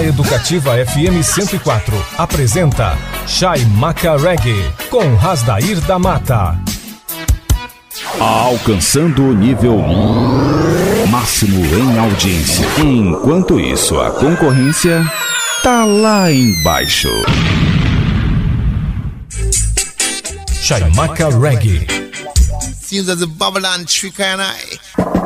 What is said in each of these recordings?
A Educativa FM 104 apresenta Chaimaca Reggae com Rasdair da Mata. Alcançando o nível máximo em audiência. Enquanto isso, a concorrência tá lá embaixo. Chaimaca Reggae. Seems as a Babylon trick and I.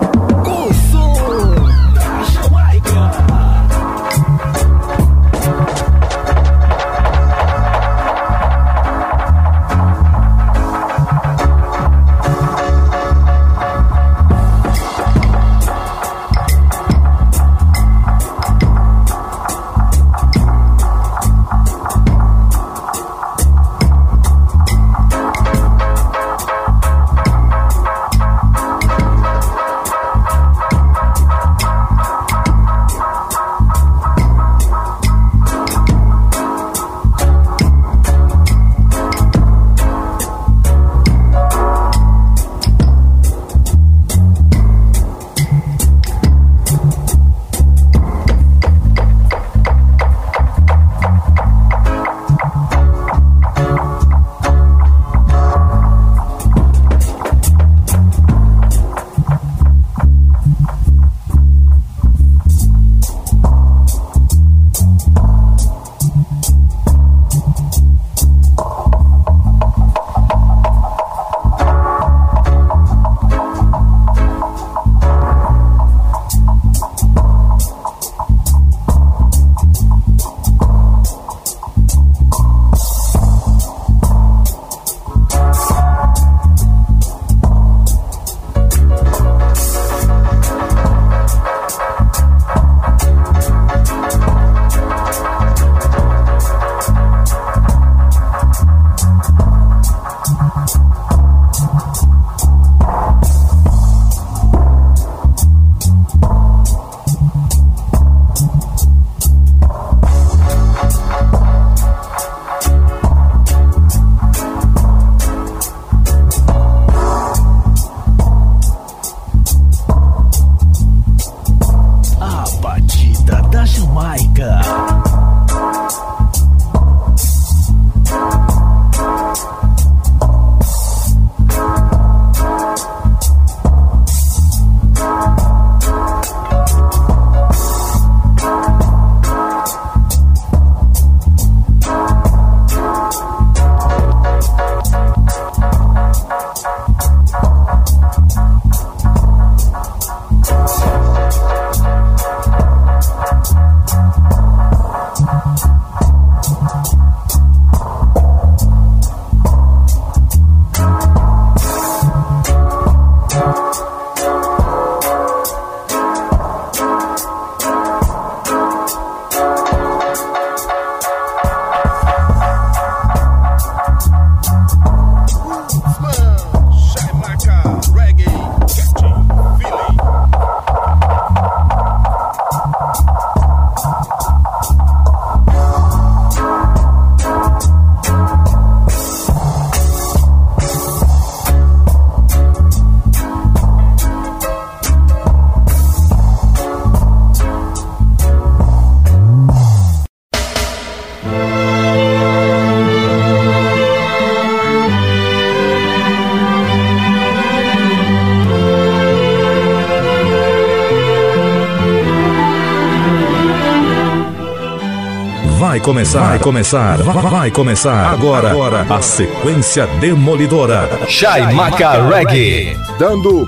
começar, vai começar, vai começar agora, agora a sequência demolidora. Chaimaca Reggae. Dando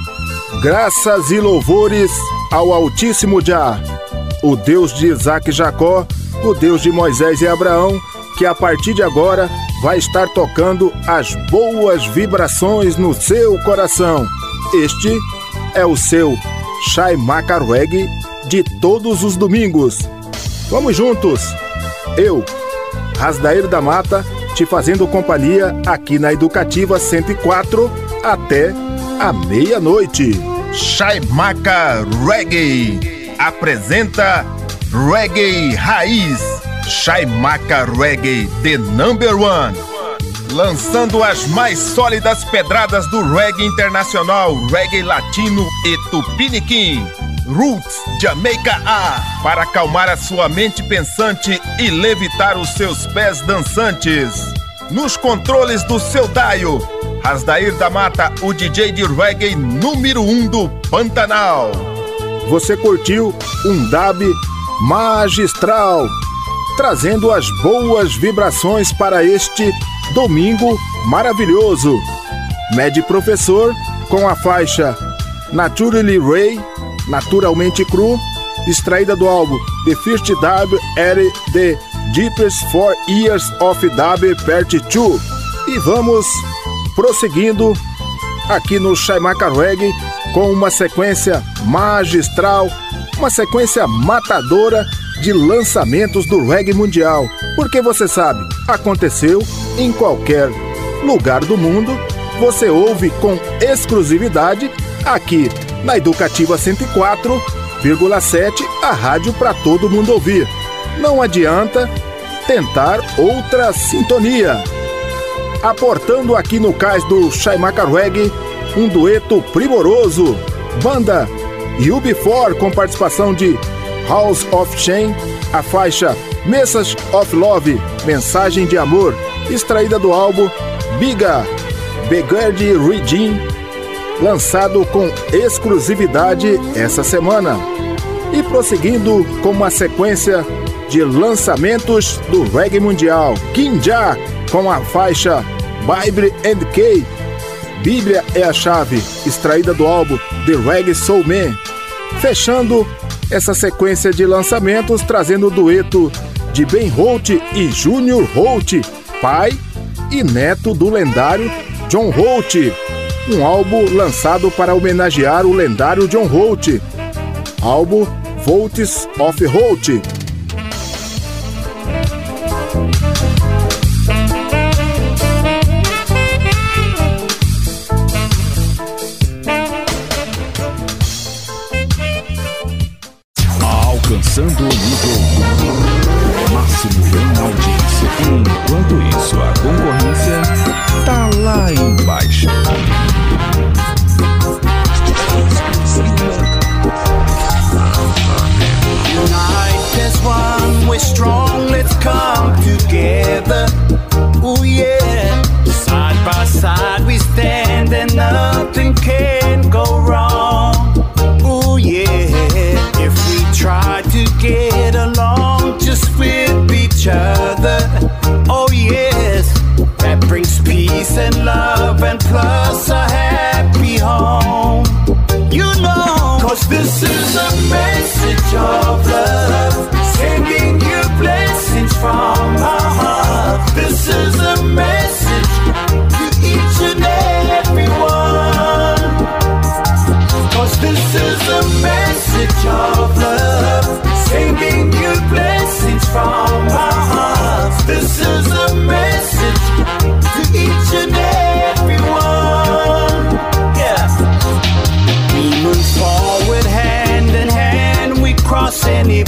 graças e louvores ao Altíssimo Jah, o Deus de Isaac e Jacó, o Deus de Moisés e Abraão, que a partir de agora vai estar tocando as boas vibrações no seu coração. Este é o seu Chaimaca Reggae de todos os domingos. Vamos juntos! Eu, Rasdair da Mata, te fazendo companhia aqui na Educativa 104 até a meia-noite. Chaimaca Reggae apresenta Reggae Raiz. Chaimaca Reggae The Number One. Lançando as mais sólidas pedradas do reggae internacional, reggae latino e tupiniquim Roots Jamaica A para acalmar a sua mente pensante e levitar os seus pés dançantes. Nos controles do seu Daio, Rasdair da Mata, o DJ de reggae número 1 um do Pantanal. Você curtiu um dab magistral, trazendo as boas vibrações para este domingo maravilhoso. Med Professor com a faixa Naturally Ray naturalmente cru, extraída do álbum The First Dub at the Deepest Four Years of Dub Part 2. E vamos prosseguindo aqui no Shaimaka Reggae com uma sequência magistral, uma sequência matadora de lançamentos do reggae mundial. Porque você sabe, aconteceu em qualquer lugar do mundo, você ouve com exclusividade aqui na Educativa 104,7, a rádio para todo mundo ouvir. Não adianta tentar outra sintonia. Aportando aqui no cais do Shaimaka Reggae, um dueto primoroso, banda UB4 com participação de House of Shame, a faixa Message of Love, Mensagem de Amor, extraída do álbum Biga, Begard Regime lançado com exclusividade essa semana. E prosseguindo com uma sequência de lançamentos do reggae mundial, Kinja com a faixa Bible and K. Bíblia é a chave, extraída do álbum The Reggae Soul Man. Fechando essa sequência de lançamentos, trazendo o dueto de Ben Holt e Junior Holt, pai e neto do lendário John Holt um álbum lançado para homenagear o lendário John Holt. Álbum Volts of Holt. This is a message of love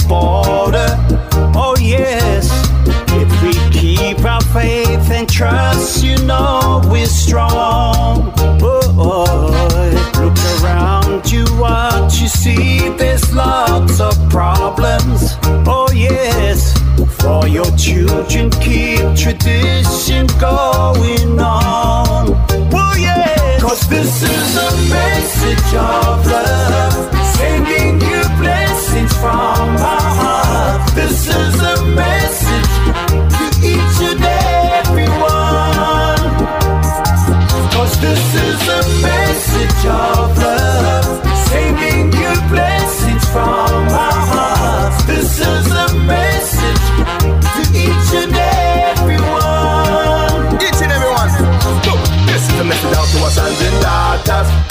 border. Oh, yes. If we keep our faith and trust, you know we're strong. Oh, oh. look around you, what you see, there's lots of problems. Oh, yes. For your children, keep tradition going on. Oh, yeah. Cause this is a message of love, blessings from our heart. This is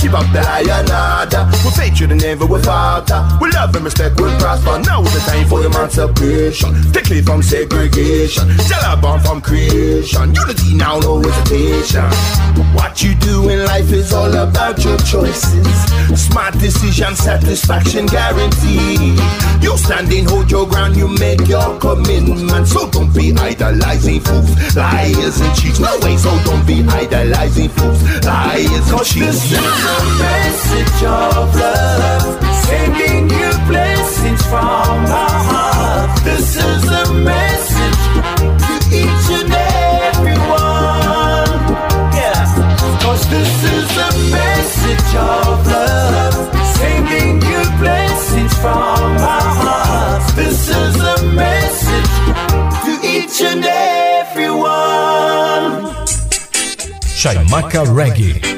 Keep up the high and order. We'll take you to never with falter. We love and respect, we'll prosper. Now is the time for emancipation. Strictly from segregation. Tell born from creation. Unity now, no hesitation. What you do in life is all about your choices. Smart decision, satisfaction guaranteed. You stand standing, hold your ground, you make your commitment. So don't be idolizing fools, liars and cheats. No way, so don't be idolizing fools, liars and message of love, sending you blessings from our heart. This is a message to each and everyone. Yeah, Cause this is a message of love, sending you blessings from our heart. This is a message to each and everyone. Shaimaka Reggae.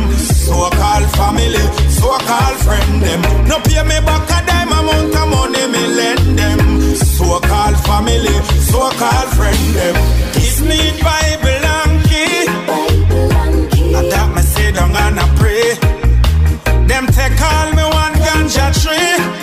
family, so-called friend them. No pay me back a dime amount of money me lend them. So-called family, so-called friend them. Give me Bible and key. And that me say them gonna pray. Them take all me one ganja tree.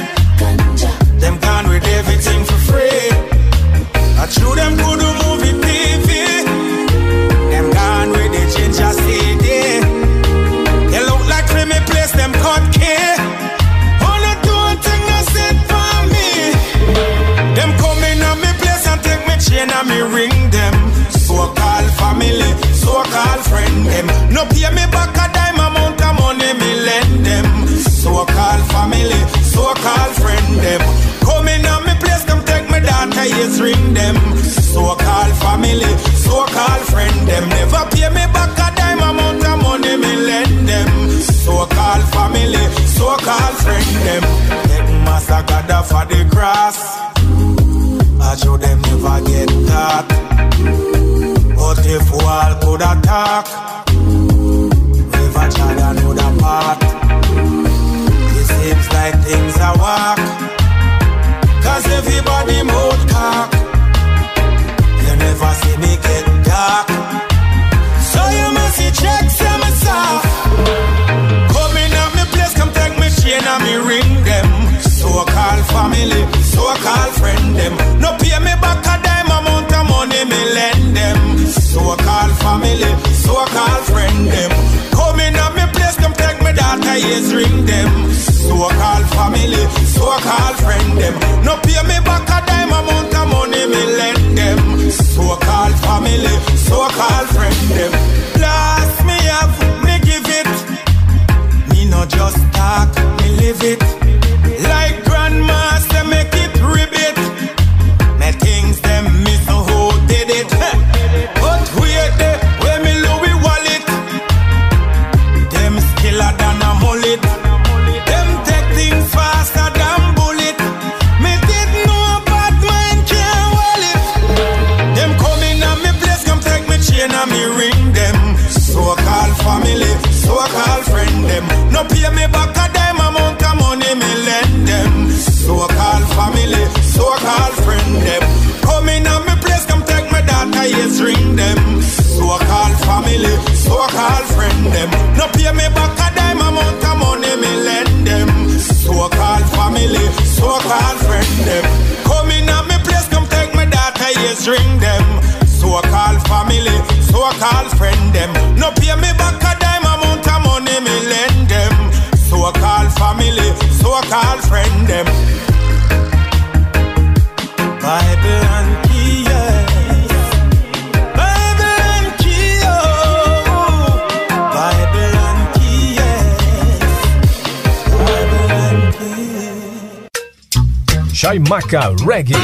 Chaimaka Reggae.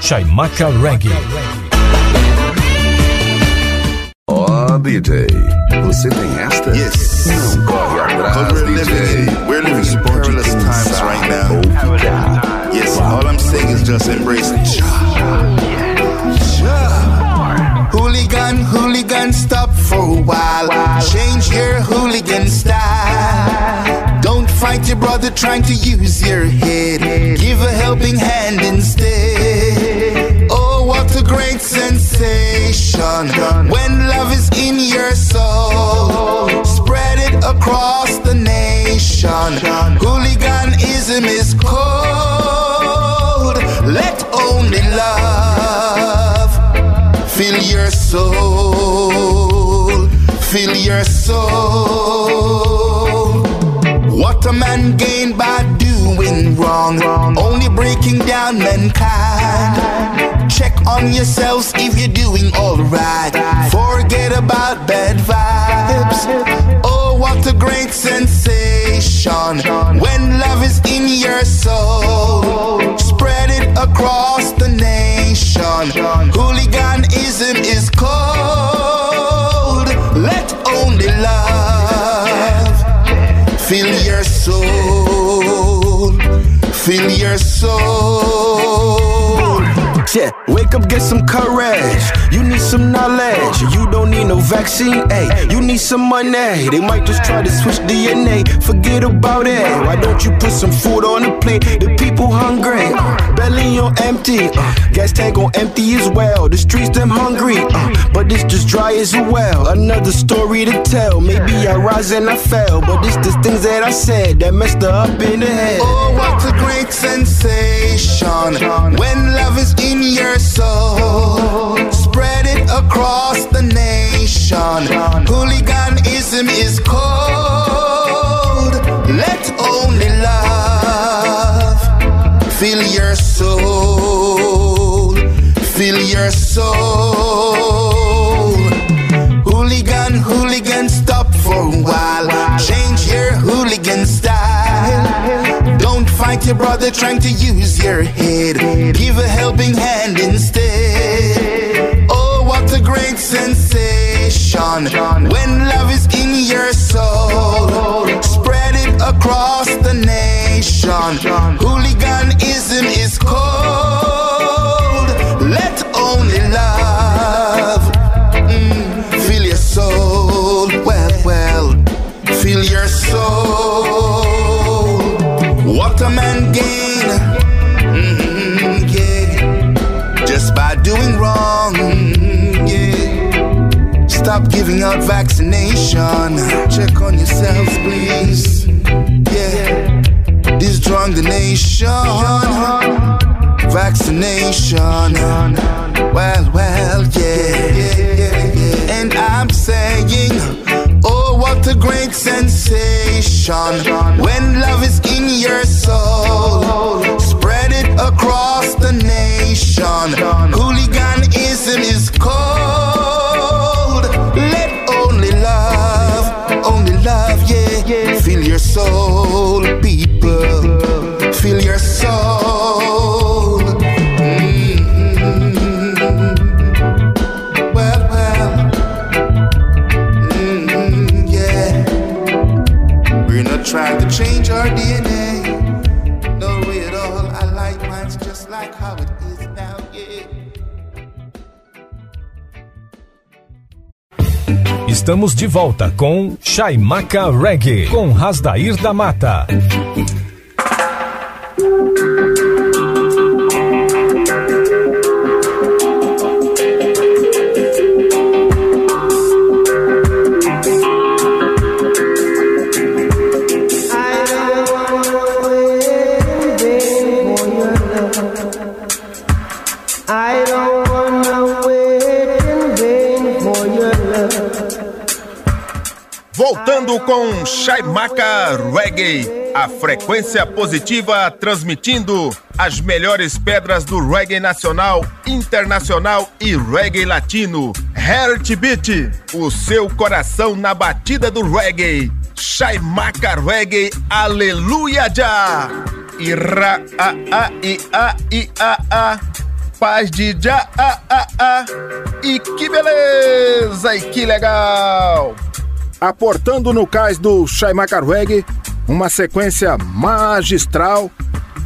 Chaimaka Reggae. Ó oh, DJ, você tem esta? Yes. Não corre atrás, we're DJ. Living, we're living in perilous times right now. Yes, all I'm saying is just embrace Hooligan, hooligan, stop for a while. Change your hooligan style mighty brother trying to use your head. Give a helping hand instead. Oh, what a great sensation when love is in your soul. Spread it across the nation. Hooliganism is cold. Let only love fill your soul. Fill your soul. What a man gained by doing wrong, only breaking down mankind. Check on yourselves if you're doing alright. Forget about bad vibes. Oh, what a great sensation when love is in your soul. Spread it across the nation. Hooliganism is cold. Let only love fill your soul. Fill your soul. Yeah, wake up, get some courage. You need some knowledge. You don't need no vaccine, ayy. You need some money. They might just try to switch DNA. Forget about it. Why don't you put some food on the plate? The people hungry. Uh, belly on empty. Uh, gas tank on empty as well. The streets them hungry. Uh, but it's just dry as a well. Another story to tell. Maybe I rise and I fell. But it's the things that I said that messed up in the head. Oh, what a great sensation when love is in your soul. Spread it across the nation. Hooliganism is cold. Let only love fill your soul. Fill your soul. Your brother trying to use your head. Give a helping hand instead. Oh, what a great sensation when love is in your soul. Spread it across the nation. Hooliganism is cold. Stop giving out vaccination. Check on yourselves, please. Yeah, this drunk the nation. Vaccination. Well, well, yeah. And I'm saying, oh, what a great sensation when love is in your soul. Spread it across the nation. Hooliganism is cold. Soul, Estamos de volta com Chaimaca Reggae, com Rasdair da Mata. I don't wanna wait in vain for your love. Voltando com Chaimaca Reggae, a frequência positiva transmitindo as melhores pedras do reggae nacional, internacional e reggae latino. Heartbeat, o seu coração na batida do reggae. Chaimaca Reggae, aleluia já! Ira a a i a i a a paz de já a a a e que beleza e que legal! Aportando no cais do Shaimaka Reggae uma sequência magistral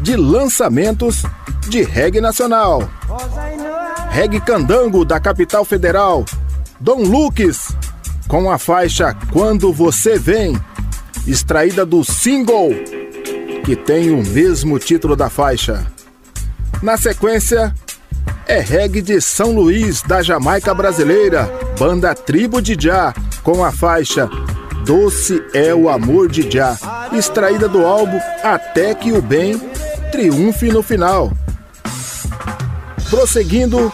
de lançamentos de reggae nacional. Reggae Candango da capital federal, Dom Lucas, com a faixa Quando Você Vem, extraída do single que tem o mesmo título da faixa. Na sequência, é reggae de São Luís, da Jamaica brasileira, banda Tribo de Já, com a faixa Doce é o Amor de Já, extraída do álbum Até que o Bem triunfe no final. Prosseguindo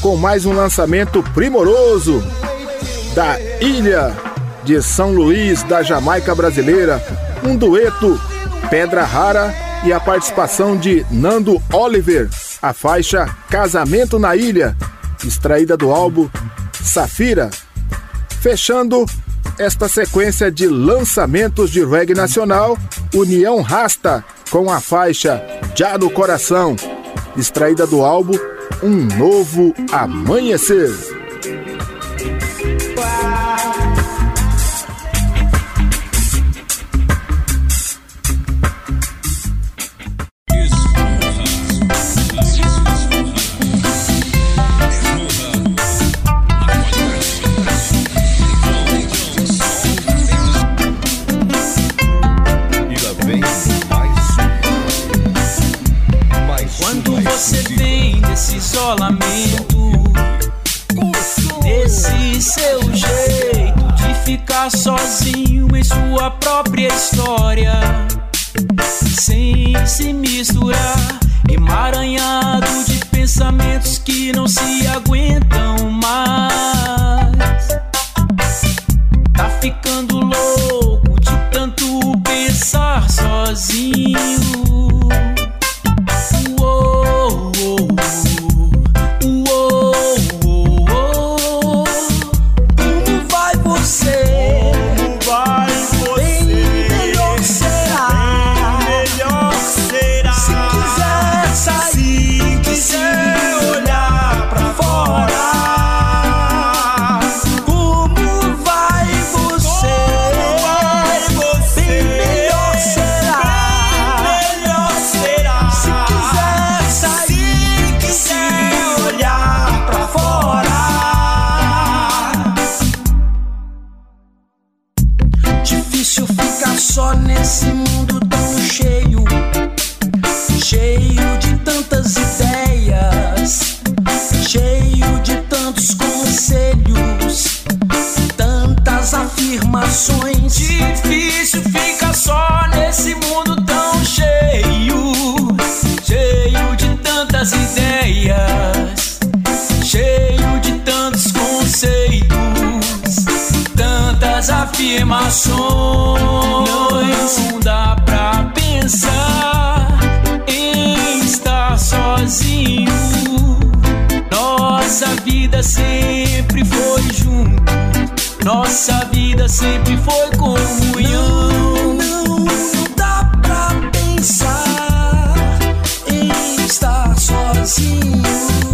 com mais um lançamento primoroso da Ilha de São Luís, da Jamaica brasileira, um dueto Pedra Rara e a participação de Nando Oliver, a faixa Casamento na Ilha, extraída do álbum Safira. Fechando esta sequência de lançamentos de reggae nacional, União Rasta, com a faixa Já no Coração, extraída do álbum Um Novo Amanhecer. História, sem se misturar, emaranhado afirmações. Não dá pra pensar em estar sozinho. Nossa vida sempre foi junto. Nossa vida sempre foi comunhão. Não, não dá pra pensar em estar sozinho.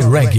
Reggae.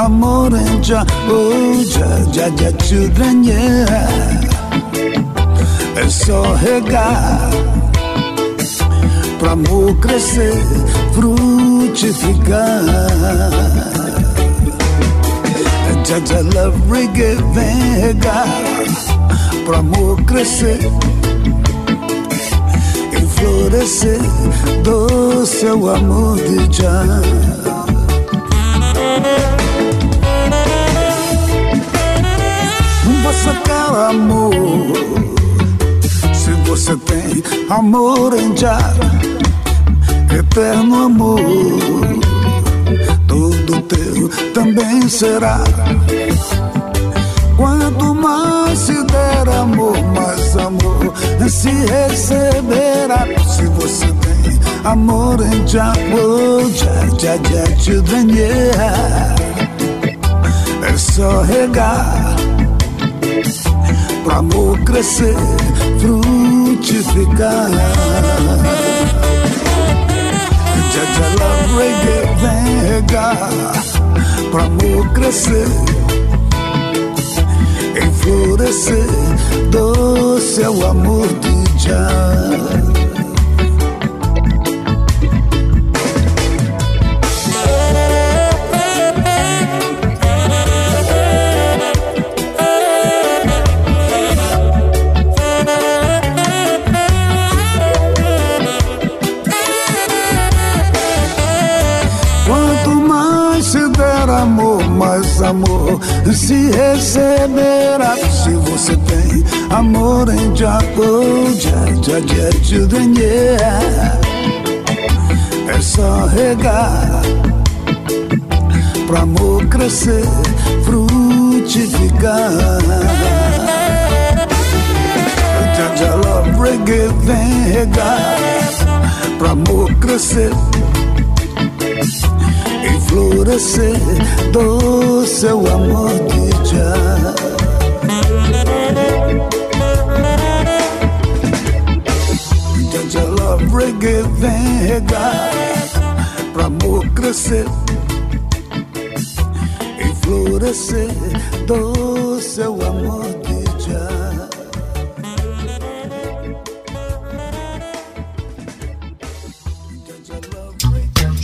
Amor em já, oh, já, já, já, children, yeah. É só regar pro amor crescer, frutificar. Jaja Love Reggae vem regar pro amor crescer florescer do seu amor de já. Amor? Se você tem amor em já, eterno amor, tudo teu também será. Quanto mais se der amor, mais amor se receberá. Se você tem amor em oh, já, já, já, yeah. É só regar pro amor crescer, frutificar. Jaja Love Reggae vem regar pro amor crescer, enflorescer do seu amor de já. Amor se receberá. Se você tem amor em Jaco, já, já, já. É só regar pro amor crescer, frutificar. Já, love reggae vem regar pro amor crescer florescer do seu amor de já. Jaja Love Reggae vem regar pro amor crescer e florescer do seu amor de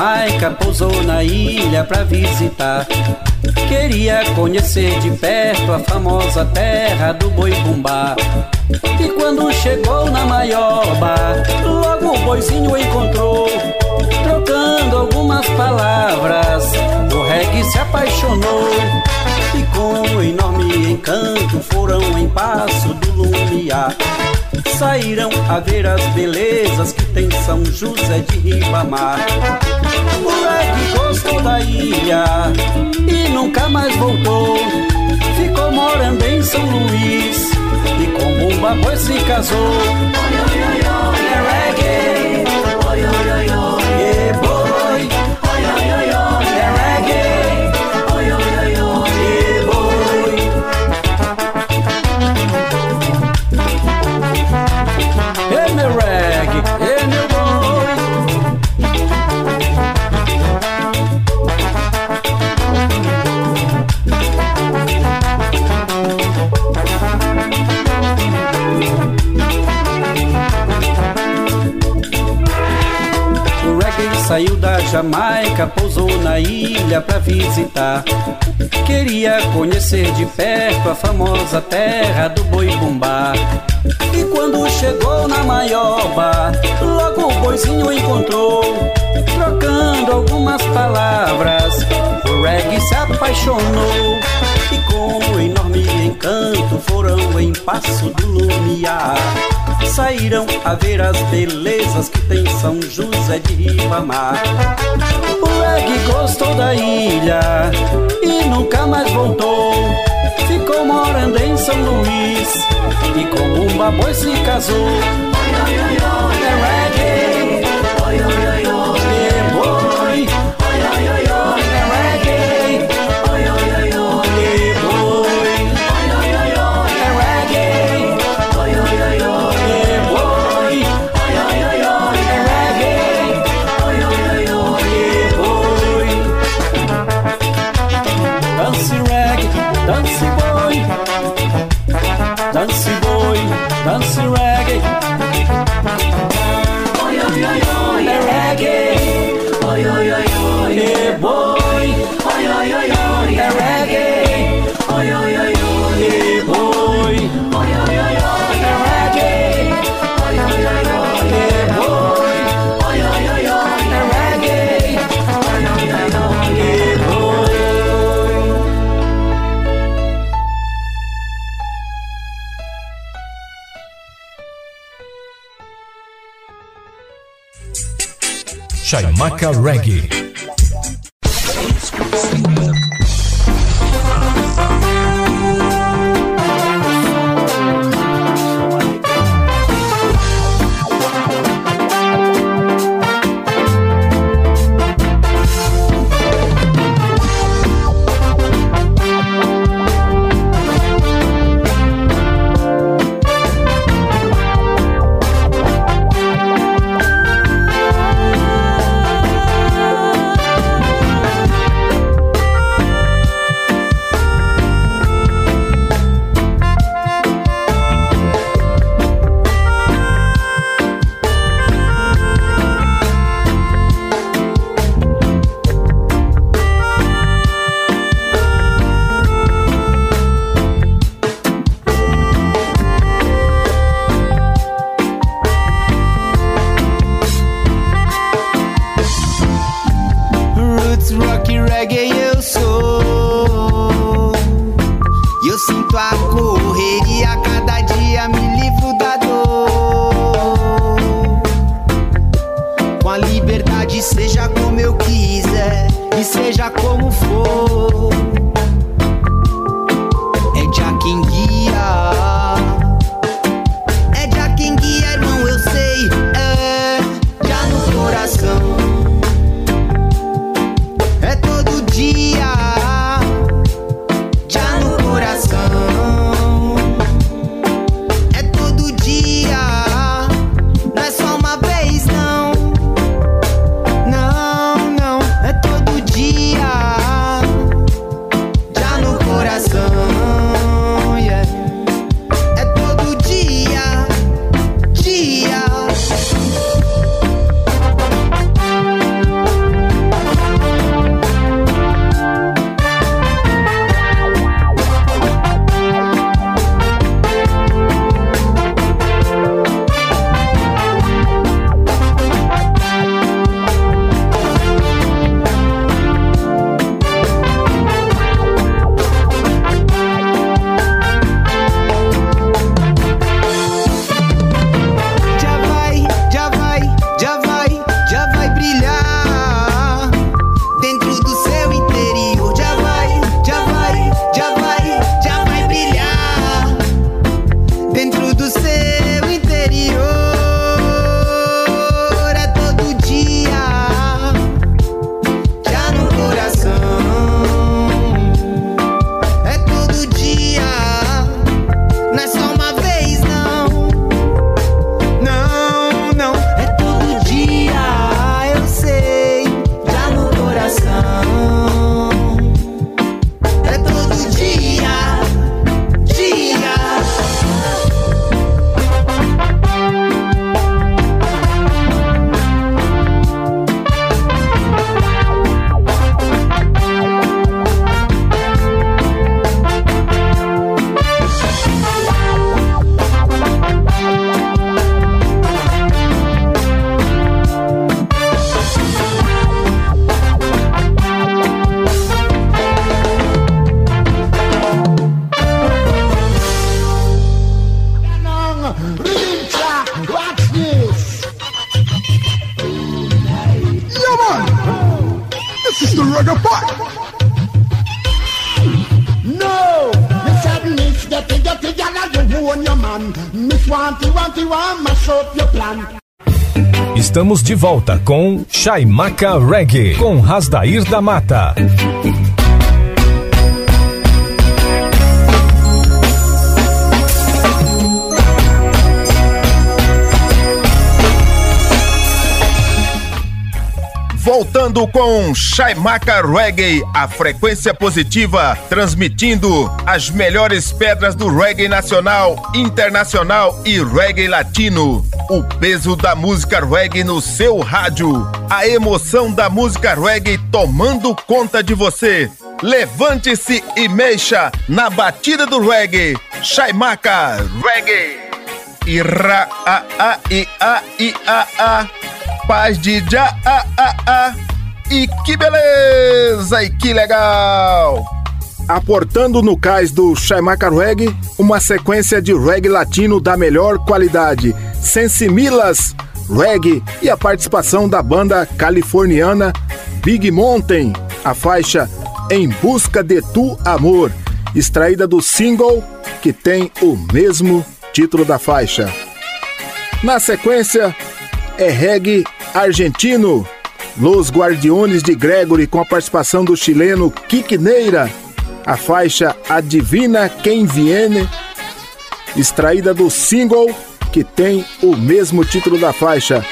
Jamaica, pousou na ilha pra visitar. Queria conhecer de perto a famosa terra do boi bumbá. E quando chegou na maioba, logo o boizinho encontrou. Trocando algumas palavras, o reggae se apaixonou. E com enorme encanto foram em passo do lumiar. Saíram a ver as belezas que tem São José de Ribamar. O reggae gostou da ilha e nunca mais voltou. Ficou morando em São Luís e com Bumba Boi se casou. É reggae, saiu da Jamaica, pousou na ilha pra visitar. Queria conhecer de perto a famosa terra do boi bumbá. E quando chegou na maioba, logo o boizinho encontrou, trocando algumas palavras. O reggae se apaixonou e com enorme encanto foram em passo do lumiar. Saíram a ver as belezas que tem São José de Ribamar. O reggae gostou da ilha e nunca mais voltou. Ficou morando em São Luís e com um baboi se casou. É reggae, Chaimaca Reggae. Estamos de volta com Chaimaca Reggae, com Rasdair da Mata. Voltando com Chaimaca Reggae, a frequência positiva, transmitindo as melhores pedras do reggae nacional, internacional e reggae latino. O peso da música reggae no seu rádio. A emoção da música reggae tomando conta de você. Levante-se e mexa na batida do reggae. Chaimaca Reggae. Ira a a i a i a a paz de já a a a e que beleza e que legal Aportando no cais do Chaimaca Reggae, uma sequência de reggae latino da melhor qualidade, Sensimilas Reggae e a participação da banda californiana Big Mountain, a faixa Em Busca de Tu Amor, extraída do single que tem o mesmo título da faixa. Na sequência, é reggae argentino, Los Guardiones de Gregory, com a participação do chileno Quiqueneira, a faixa Adivina Quem Viene, extraída do single que tem o mesmo título da faixa.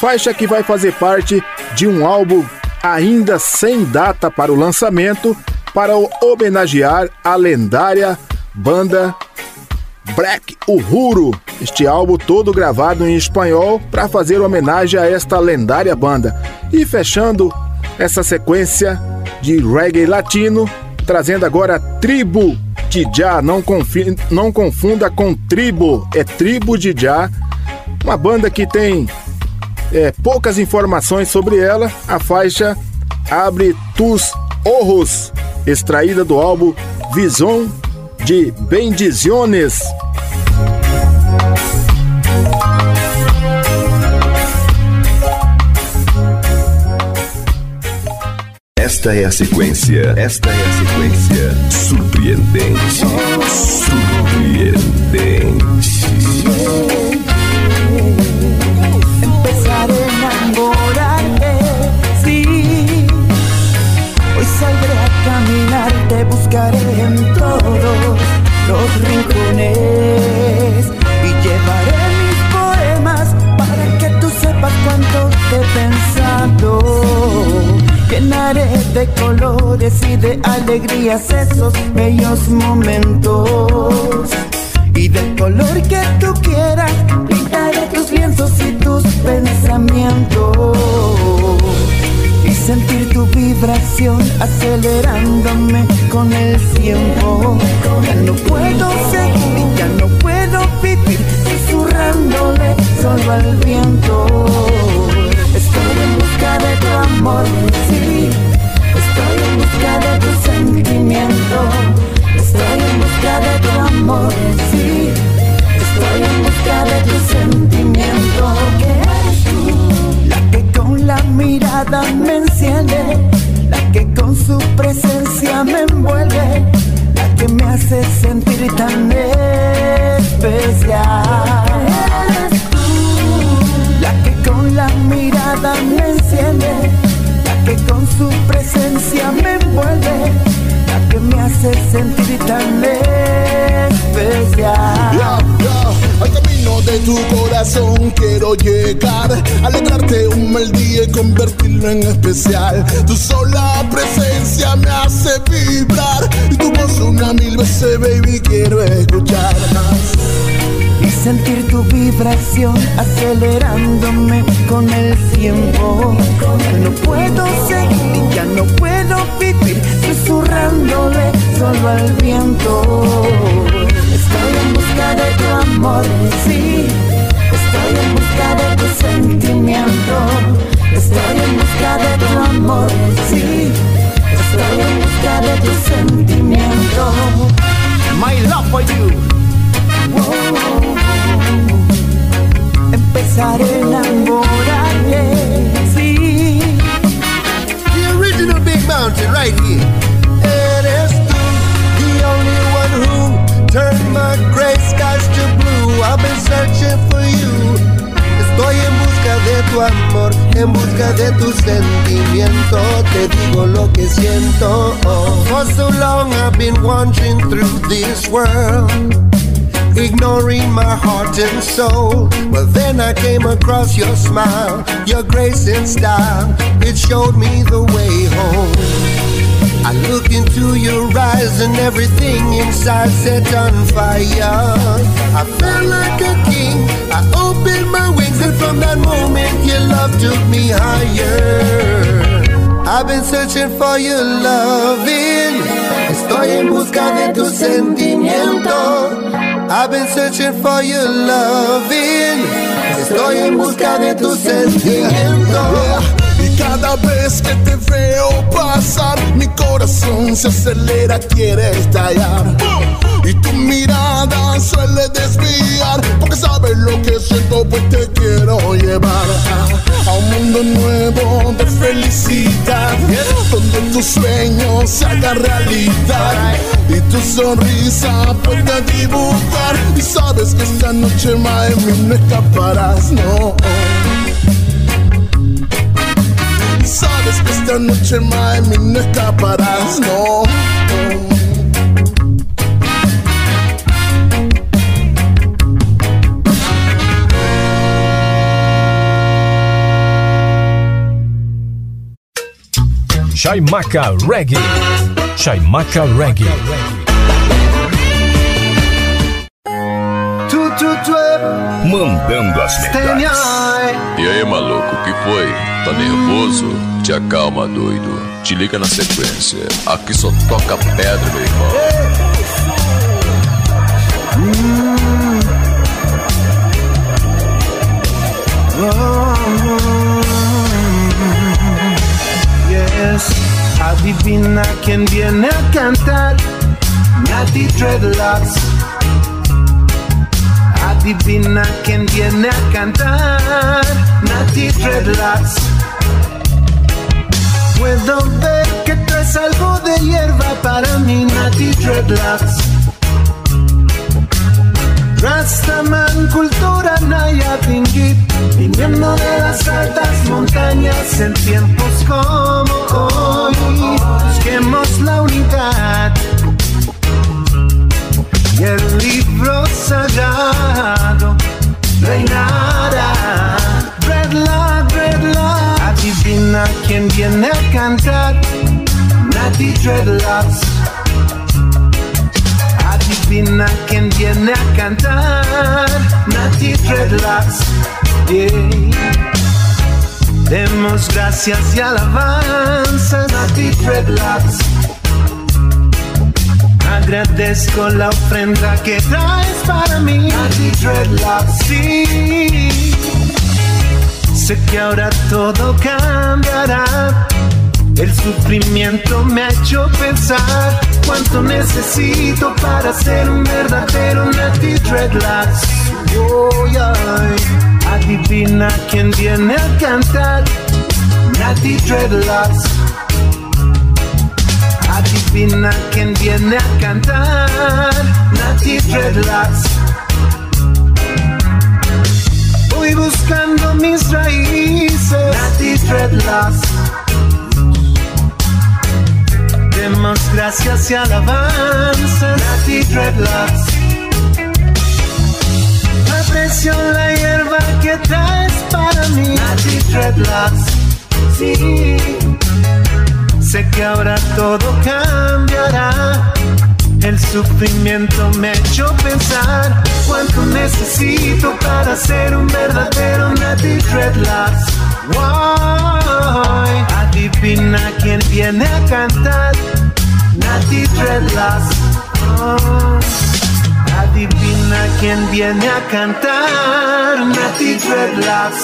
Faixa que vai fazer parte de um álbum ainda sem data para o lançamento, para homenagear a lendária banda Black Uhuru, este álbum todo gravado em espanhol para fazer homenagem a esta lendária banda. E fechando essa sequência de reggae latino, trazendo agora Tribo de Já, não, confi- não confunda com Tribo, é Tribo de Já, uma banda que tem é, poucas informações sobre ela, a faixa Abre Tus Ojos, extraída do álbum Visão de Bendiciones. Esta é a sequência. Esta é a sequência. Surpreendente. Surpreendente. Empezaré a sí. Hoy saldré a caminar, te buscaré en todos los rincones de colores y de alegrías esos bellos momentos. Y del color que tú quieras, pintaré tus lienzos y tus pensamientos. Y sentir tu vibración acelerándome con el tiempo. Ya no puedo seguir, ya no puedo vivir susurrándole solo al viento. Estoy en busca de tu amor. Sentimiento. Estoy en busca de tu amor, sí. Estoy en busca de tu sentimiento. ¿Qué eres tú? La que con la mirada me enciende. La que con su presencia me envuelve. La que me hace sentir tan especial. Eres tú. La que con la mirada me enciende. Que con su presencia me envuelve. La que me hace sentir tan especial. Al camino de tu corazón quiero llegar, alegrarte un mal día y convertirlo en especial. Tu sola presencia me hace vibrar y tu voz una mil veces, baby, quiero escuchar más. Y sentir tu vibración acelerándome con el tiempo. Ya no puedo seguir, ya no puedo vivir susurrándole solo al viento. Estoy en busca de tu amor, sí. Estoy en busca de tu sentimiento. Estoy en busca de tu amor, sí. Estoy en busca de tu sentimiento. My love for you. Empezar el amor a mí The original big mountain right here. It is the only one who turned my grey skies to blue. I've been searching for you. Estoy en busca de tu amor En busca de tu sentimiento. Te digo lo que siento. For so long I've been wandering through this world. Ignoring my heart and soul. But then I came across your smile, your grace and style. It showed me the way home. I look into your eyes and everything inside set on fire. I felt like a king. I opened my wings and from that moment your love took me higher. I've been searching for your loving. Estoy en busca de tu sentimiento. I've been searching for your loving. Estoy en busca de tu sentimiento. Cada vez que te veo pasar, mi corazón se acelera, quiere estallar. Y tu mirada suele desviar, porque sabes lo que siento, pues te quiero llevar a un mundo nuevo de felicidad, donde tus sueños se hagan realidad y tu sonrisa pueda dibujar. Y sabes que esta noche más no escaparás, no. Sabes que esta noche más no escaparás, no. Chaimaca Reggae. Chaimaca Reggae. Mandando as melhores. E aí, maluco, o que foi? Tá nervoso? Te acalma, doido. Te liga na sequência. Aqui só toca pedra, meu irmão. Adivina quién viene a cantar. Natty Dreadlocks. Adivina quién viene a cantar. Natty Dreadlocks. Puedo ver que traes algo de hierba para mí, Natty Dreadlocks. Rastaman, cultura Naya Pingit, viniendo de las altas montañas en tiempos como hoy. Busquemos la unidad y el libro sagrado reinará. Dreadlock, Dreadlock, adivina quién viene a cantar. Natty Dreadlocks. Adivina quién viene a cantar. Natty Dreadlocks. Yeah. Demos gracias y alabanzas. Natty Dreadlocks. Agradezco la ofrenda que traes para mí. Natty Dreadlocks. Sí. Sé que ahora todo cambiará. El sufrimiento me ha hecho pensar cuánto necesito para ser un verdadero Natty Dreadlocks. Oh, yeah. Adivina quién viene a cantar. Natty Dreadlocks. Adivina quién viene a cantar. Natty Dreadlocks. Voy buscando mis raíces. Natty Dreadlocks. Gracias y alabanzas. Natty Dreadlocks. Aprecio la hierba que traes para mí. Natty Dreadlocks. Sí. Sé que ahora todo cambiará. El sufrimiento me hecho pensar cuánto necesito para ser un verdadero Natty Dreadlocks fin a quien viene a cantar. Nati Dreadlas. Oh. Adivina quién viene a cantar. Nati Dreadlas.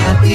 Nati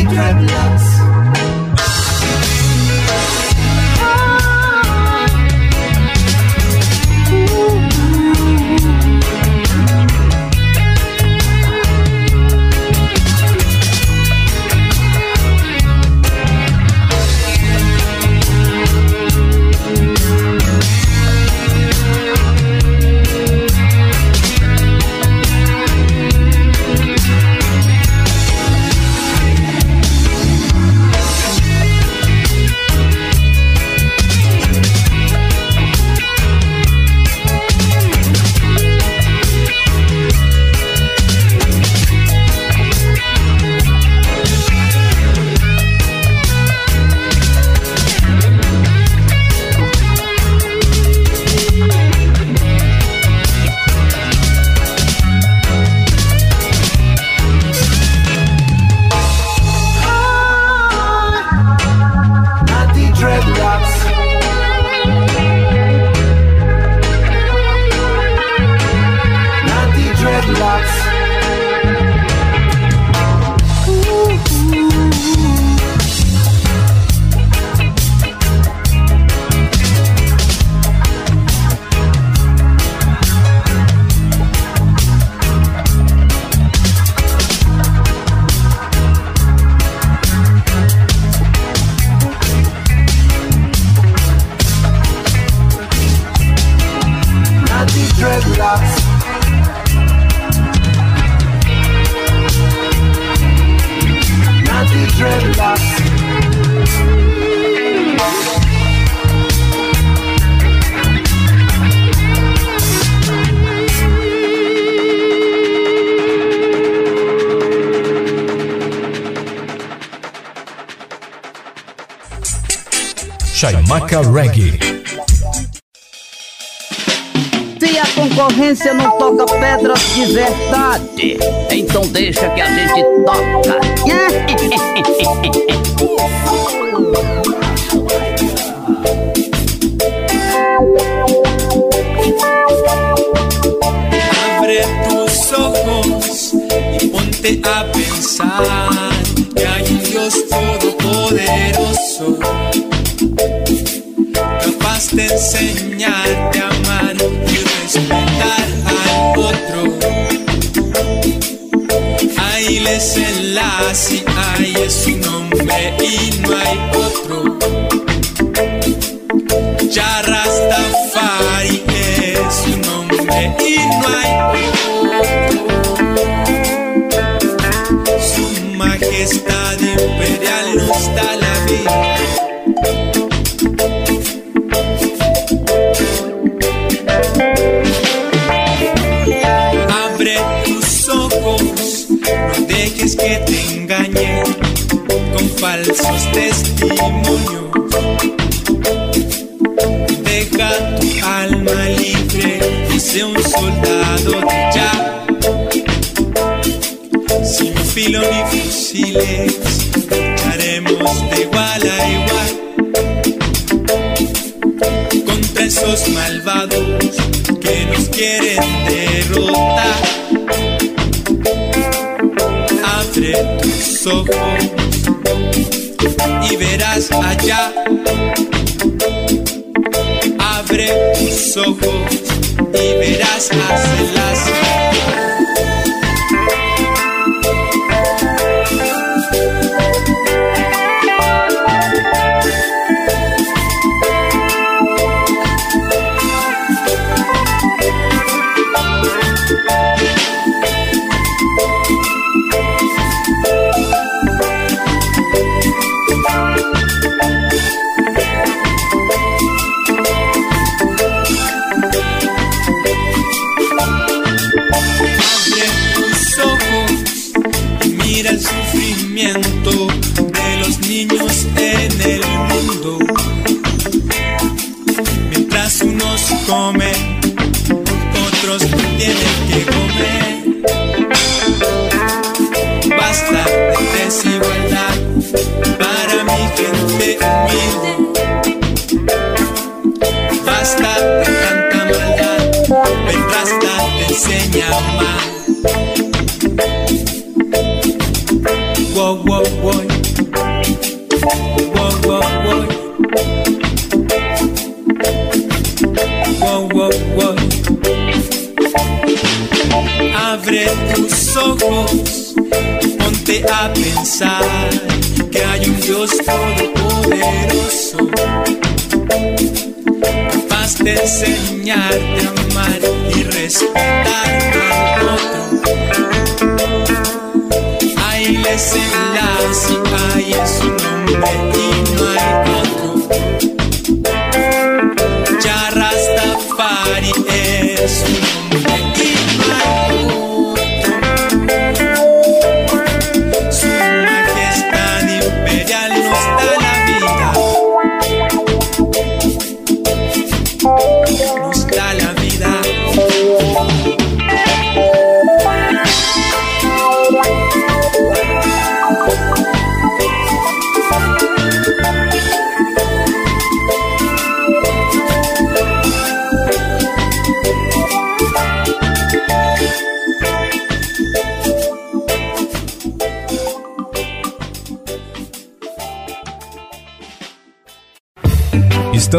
Chaimaca Reggae. Se a concorrência não toca pedras de verdade, então deixa que a gente toca. Selassie, ahí es su nombre y falsos testimonios. Deja tu alma libre sé un soldado de ya. Sin filo ni fusiles, lucharemos de igual a igual. Contra esos malvados que nos quieren derrotar. Abre tus ojos y verás allá. Abre tus ojos y verás a Selassie. Ponte a pensar que hay un Dios todopoderoso, capaz de enseñarte a amar y respetar al otro. Ahí le Selassie, ahí es su nombre y no hay otro. Ya Rastafari es su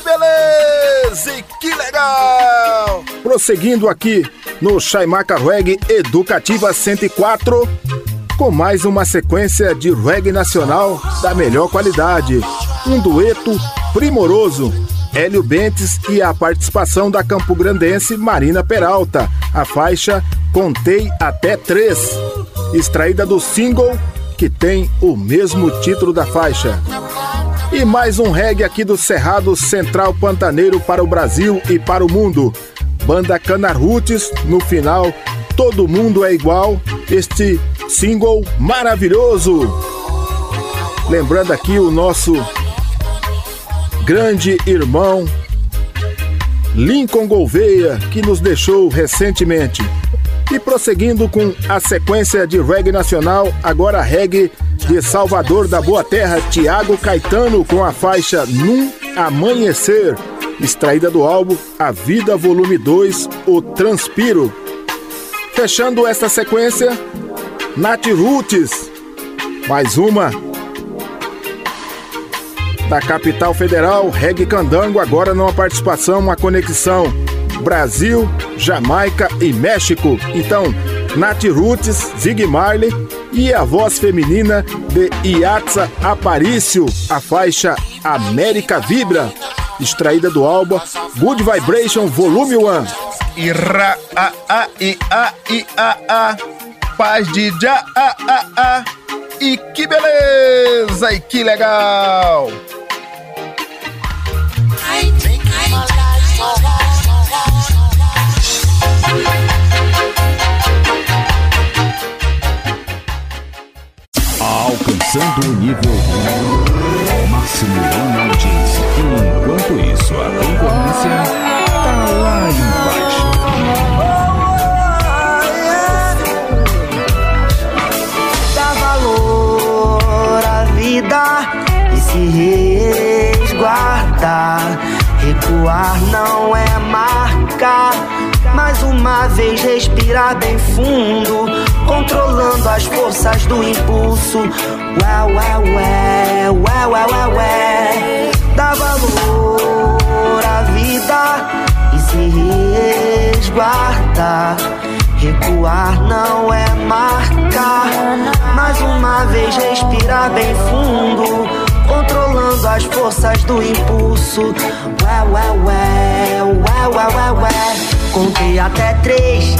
Que beleza! E que legal! Prosseguindo aqui no Chaimaca Reggae Educativa 104, com mais uma sequência de reggae nacional da melhor qualidade. Um dueto primoroso. Hélio Bentes e a participação da campograndense Marina Peralta. A faixa Contei Até Três, extraída do single que tem o mesmo título da faixa. E mais um reggae aqui do Cerrado Central Pantaneiro para o Brasil e para o mundo. Banda Cana Roots, no final, Todo Mundo é Igual, este single maravilhoso. Lembrando aqui o nosso grande irmão Lincoln Gouveia, que nos deixou recentemente. E prosseguindo com a sequência de reggae nacional, agora reggae de Salvador da Boa Terra, Tiago Caetano com a faixa Num Amanhecer, extraída do álbum A Vida Volume 2, O Transpiro. Fechando esta sequência, Nat Roots, mais uma da capital federal, Reggae Candango, agora numa participação, uma conexão Brasil, Jamaica e México. Então, Nat Roots, Zig Marley e a voz feminina de Iatza Aparício, a faixa América Vibra, extraída do álbum Good Vibration Volume 1. Ira a a i a i a a. Paz de já a a a. E que beleza e que legal alcançando o nível máximo em audiência. Enquanto isso, a concorrência tá lá embaixo. Dá valor à vida e se resguardar. Recuar não é marcar. Mais uma vez respirar bem fundo, controlando as forças do impulso. Ué, ué, ué, ué, ué, ué, ué. Dá valor à vida e se resguardar. Recuar não é marcar. Mais uma vez respirar bem fundo, controlando as forças do impulso. Ué, ué, ué, ué, ué, ué, ué. Contei até três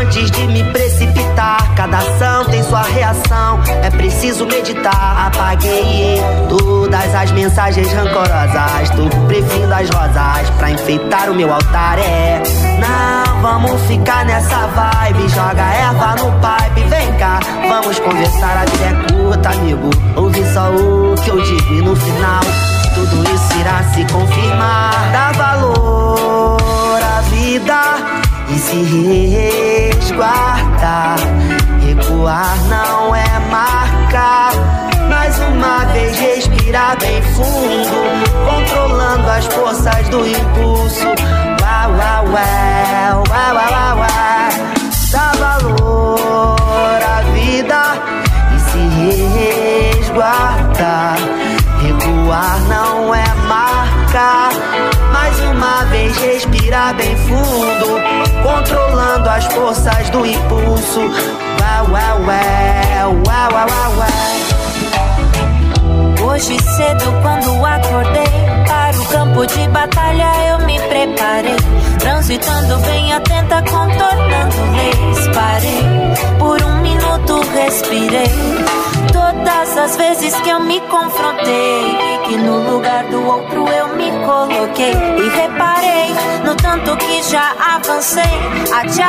antes de me precipitar. Cada ação tem sua reação, é preciso meditar. Apaguei todas as mensagens rancorosas. Tô preferindo as rosas pra enfeitar o meu altar. É, não vamos ficar nessa vibe. Joga erva no pipe, vem cá, vamos conversar. A vida é curta, amigo. Ouve só o que eu digo e no final tudo isso irá se confirmar. Dá valor à vida e se resguardar. Recuar não é marcar. Mais uma vez respirar bem fundo, controlando as forças do impulso. Forças do impulso. Ué, ué, ué, ué, ué, ué. Hoje cedo, quando acordei para o campo de batalha, eu me preparei. Transitando bem atenta, contornando leis. Parei, por um minuto respirei. Todas as vezes que eu me confrontei, que no lugar do outro eu me coloquei. E reparei no tanto que já avancei. A te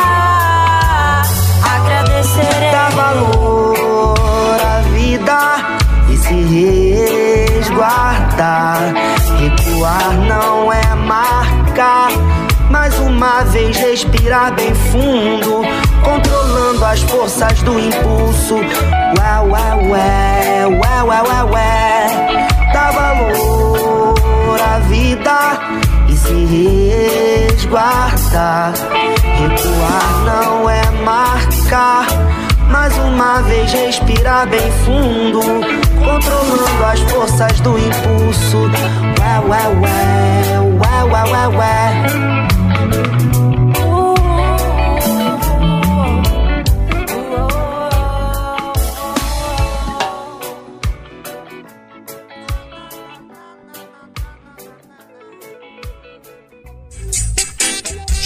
agradecerei. Dá valor à vida e se resguardar. Recuar não é marcar respirar bem fundo, controlando as forças do impulso. Ué, ué, ué, ué, ué, ué, ué. Dá valor à vida e se resguardar. Recuar não é marcar. Mais uma vez respirar bem fundo, controlando as forças do impulso. Ué, ué, ué, ué, ué, ué, ué.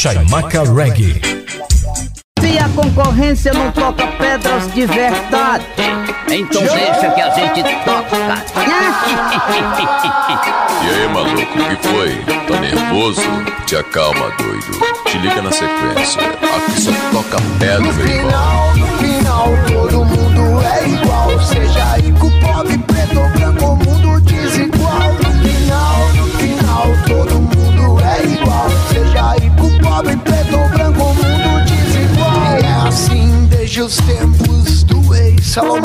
Chaimaca Reggae. Se a concorrência não toca pedras de verdade, então deixa que a gente toca. E aí, maluco, o que foi? Tá nervoso? Te acalma, doido. Te liga na sequência. Aqui só toca pedra, meu irmão. final, no final, todo mundo é igual. Seja rico, pobre, preto ou branco, o mundo desigual. No final, no final, todo mundo pobre, preto branco, mundo desigual. E é assim desde os tempos do rei Salomão.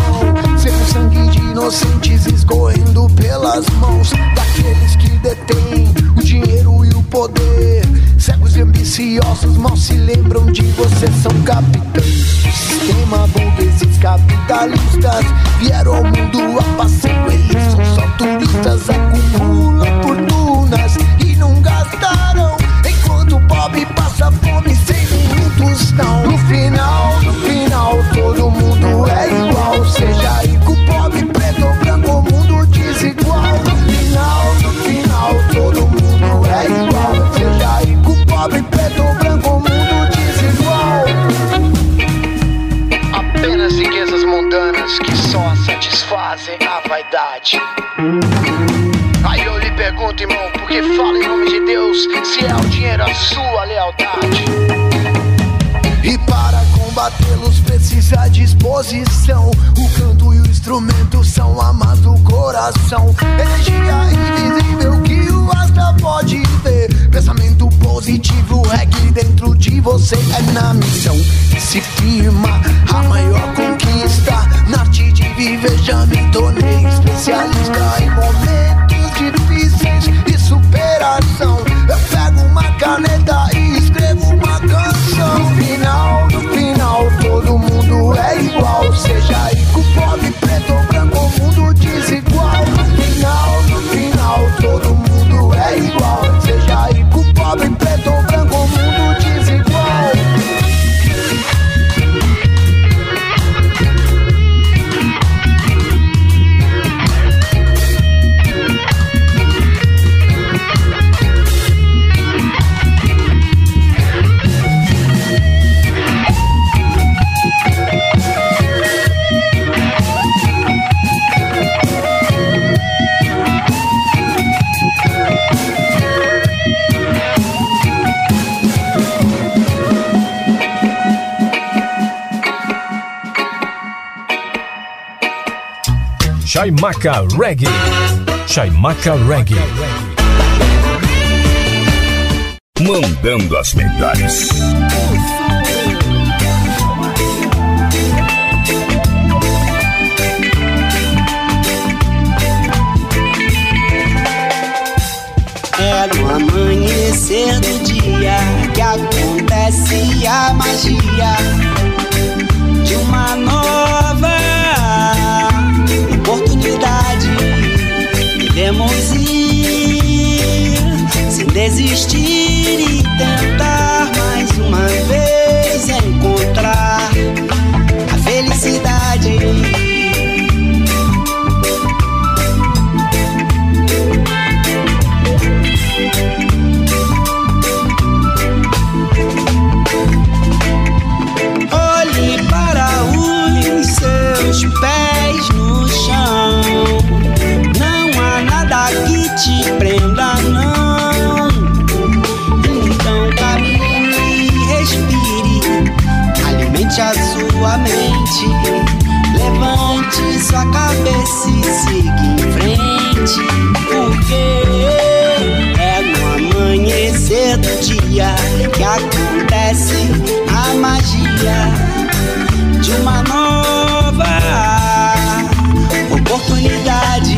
Sempre sangue de inocentes escorrendo pelas mãos daqueles que detêm o dinheiro e o poder. Cegos e ambiciosos mal se lembram de você, são capitães do sistema. Burgueses capitalistas vieram ao mundo a passeio, eles são só turistas. Acumulam passa fome sem nenhum tostão. No final, no final, todo mundo é igual. Seja rico, pobre, preto ou branco, mundo desigual. No final, no final, todo mundo é igual. Seja rico, pobre, preto ou branco, mundo desigual. Apenas riquezas mundanas que só satisfazem a vaidade. Aí eu lhe pergunto, irmão, que fala em nome de Deus se é o dinheiro a sua lealdade? E para combatê-los precisa disposição. O canto e o instrumento são amas do coração. Energia invisível que o asta pode ver. Pensamento positivo, reggae dentro de você é na missão. que Se firma a maior conquista na arte de viver. Já me tornei especialista em momentos difíceis superação. Eu pego uma caneta e escrevo uma canção. Chaimaca Reggae. Chaimaca Reggae. Mandando as. É no amanhecer do dia que acontece a magia de uma nova Devemos ir sem desistir e tentar mais uma vez encontrar acontece a magia de uma nova oportunidade.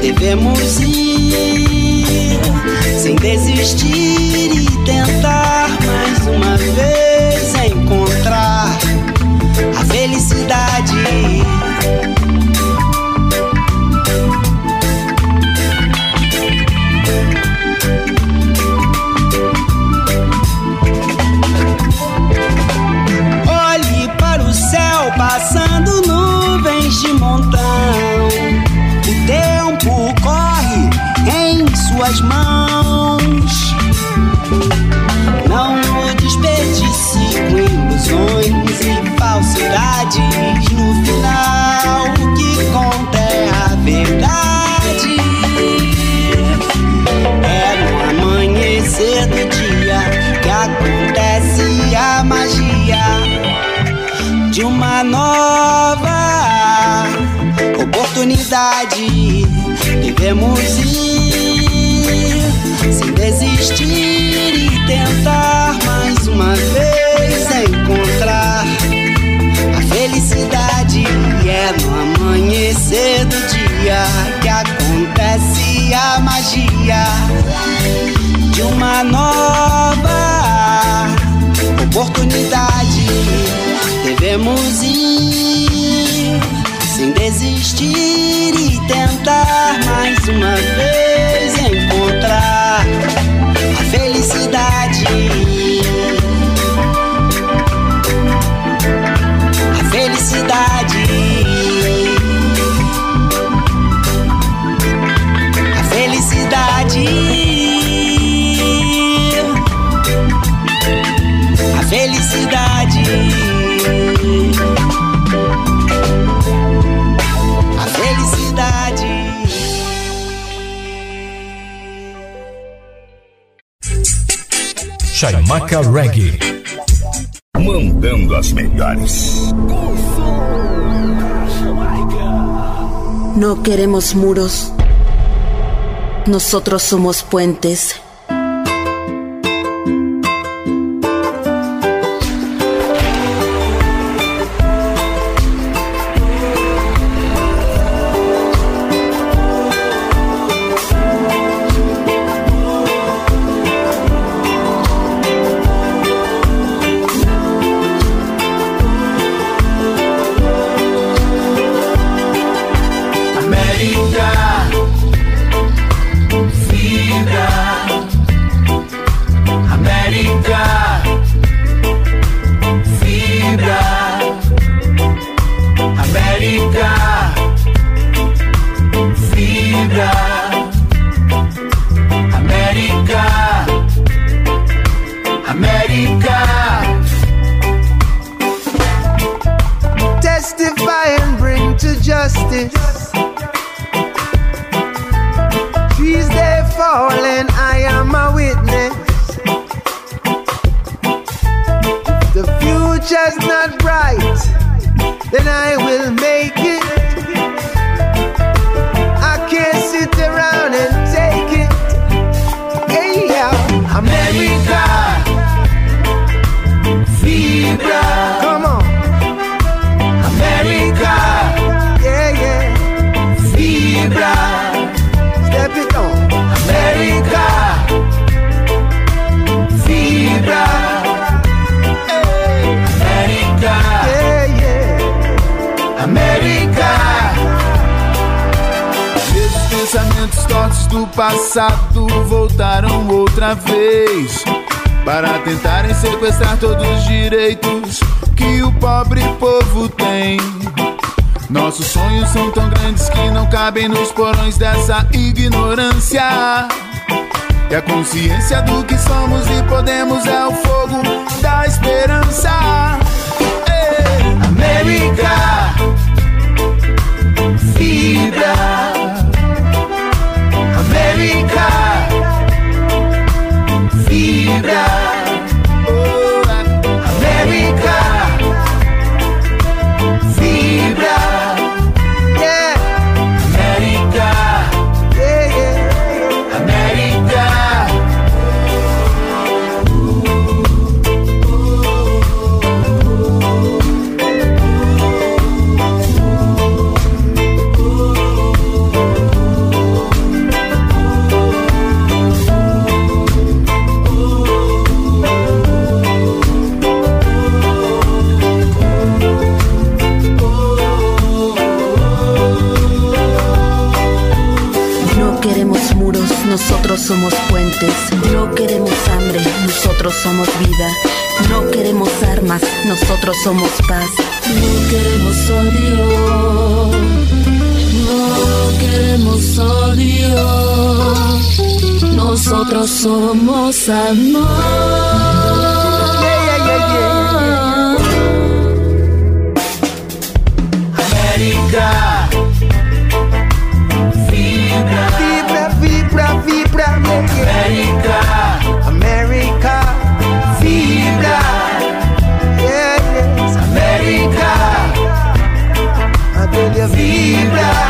Devemos ir sem desistir e tentar. uma nova oportunidade. Devemos ir sem desistir e tentar mais uma vez encontrar a felicidade. É no amanhecer do dia que acontece a magia de uma nova oportunidade. Toca Reggae. Mandando as melhores. No queremos muros. Nosotros somos puentes consciência do que somos e podemos somos puentes. No queremos hambre, nosotros somos vida. No queremos armas, nosotros somos paz. No queremos odio. No queremos odio. Nosotros somos amor. América. America, America, vibra. Yes, America, vibra.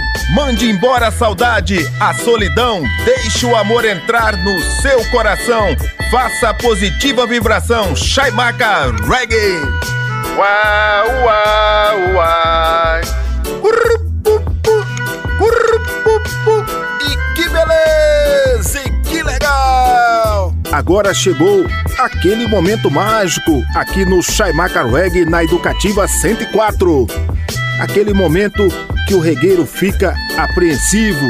Mande embora a saudade, a solidão, deixe o amor entrar no seu coração. Faça a positiva vibração, Chaimaca Reggae. Uau, uau, uau. Urrupupu, urrupupu. E que beleza, e que legal. Agora chegou aquele momento mágico aqui no Chaimaca Reggae na Educativa 104. Aquele momento que o regueiro fica apreensivo,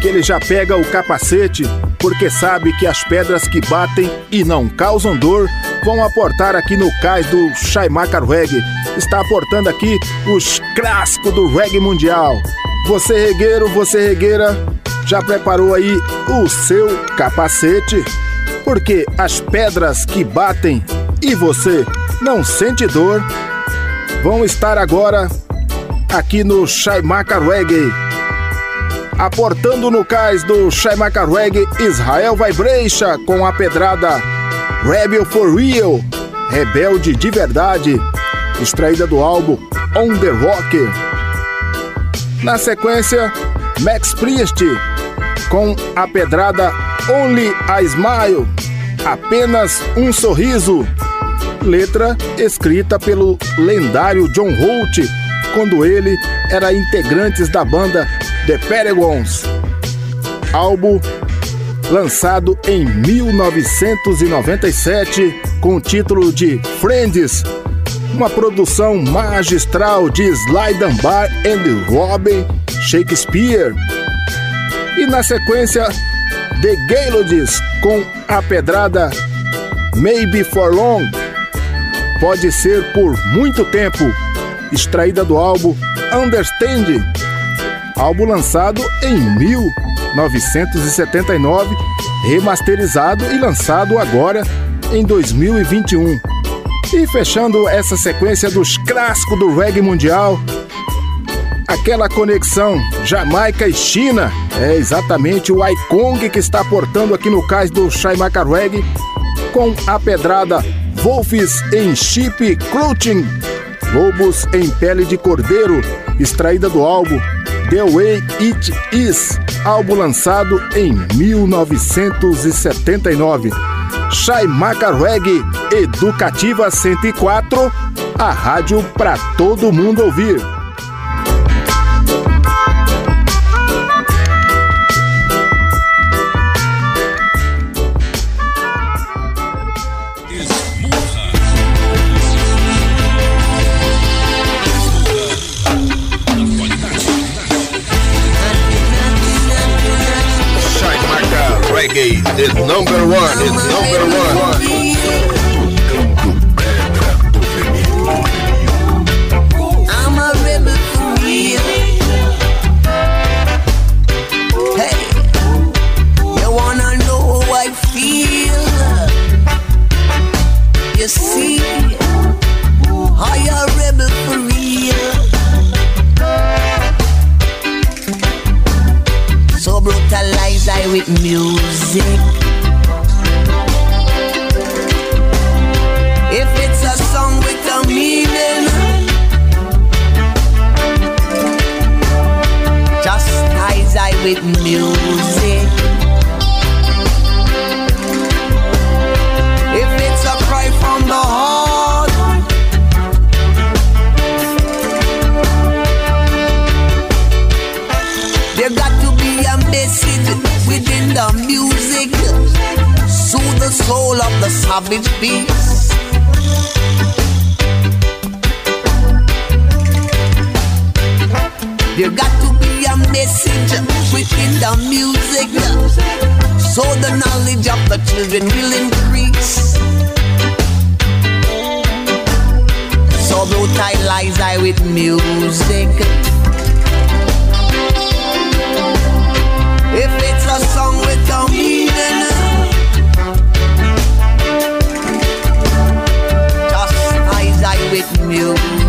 que ele já pega o capacete porque sabe que as pedras que batem e não causam dor vão aportar aqui no cais do Chaimaca Reggae. Está aportando aqui os clássicos do reggae mundial. Você regueiro, você regueira, já preparou aí o seu capacete? Porque as pedras que batem e você não sente dor vão estar agora aqui no Chaimaca Reggae. Aportando no cais do Chaimaca Reggae, Israel Vibration com a pedrada Rebel for Real, Rebelde de Verdade, extraída do álbum On The Rock. Na sequência, Max Priest com a pedrada Only a Smile, apenas um sorriso. Letra escrita pelo lendário John Holt, quando ele era integrante da banda The Paragons. Álbum lançado em 1997 com o título de Friends, uma produção magistral de Sly Dunbar and Robin Shakespeare. E na sequência, The Gaylords com a pedrada Maybe for Long, pode ser por muito tempo, extraída do álbum Understand, álbum lançado em 1979, remasterizado e lançado agora em 2021. E fechando essa sequência dos clássicos do reggae mundial, aquela conexão Jamaica e China, é exatamente o Aikong que está portando aqui no cais do Chaimaca Reggae com a pedrada Wolves em Chip Crouching, Lobos em Pele de Cordeiro, extraída do álbum The Way It Is, álbum lançado em 1979. Chaimaca Reggae Educativa 104, a rádio para todo mundo ouvir. It's number one. It's number one. I'm a rebel for real. Hey, you wanna know how I feel? You see, I a rebel for real. So brutalize I with music. With music. If it's a cry from the heart, there got to be a message within the music. Soothe the soul of the savage beast. Message within the music. So the knowledge of the children will increase. So brutalize I with music. If it's a song with a meaning, chastise I with music.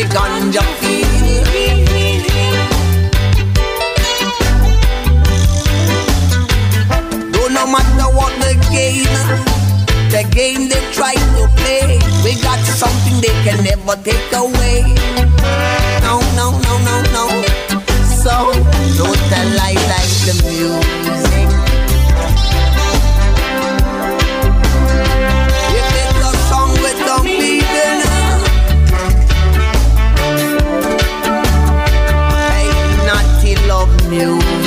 The ganja field. Don't no matter what the game, the game they try to play. We got something they can never take away. No, no, no, no, no. So don't lie like the music. meu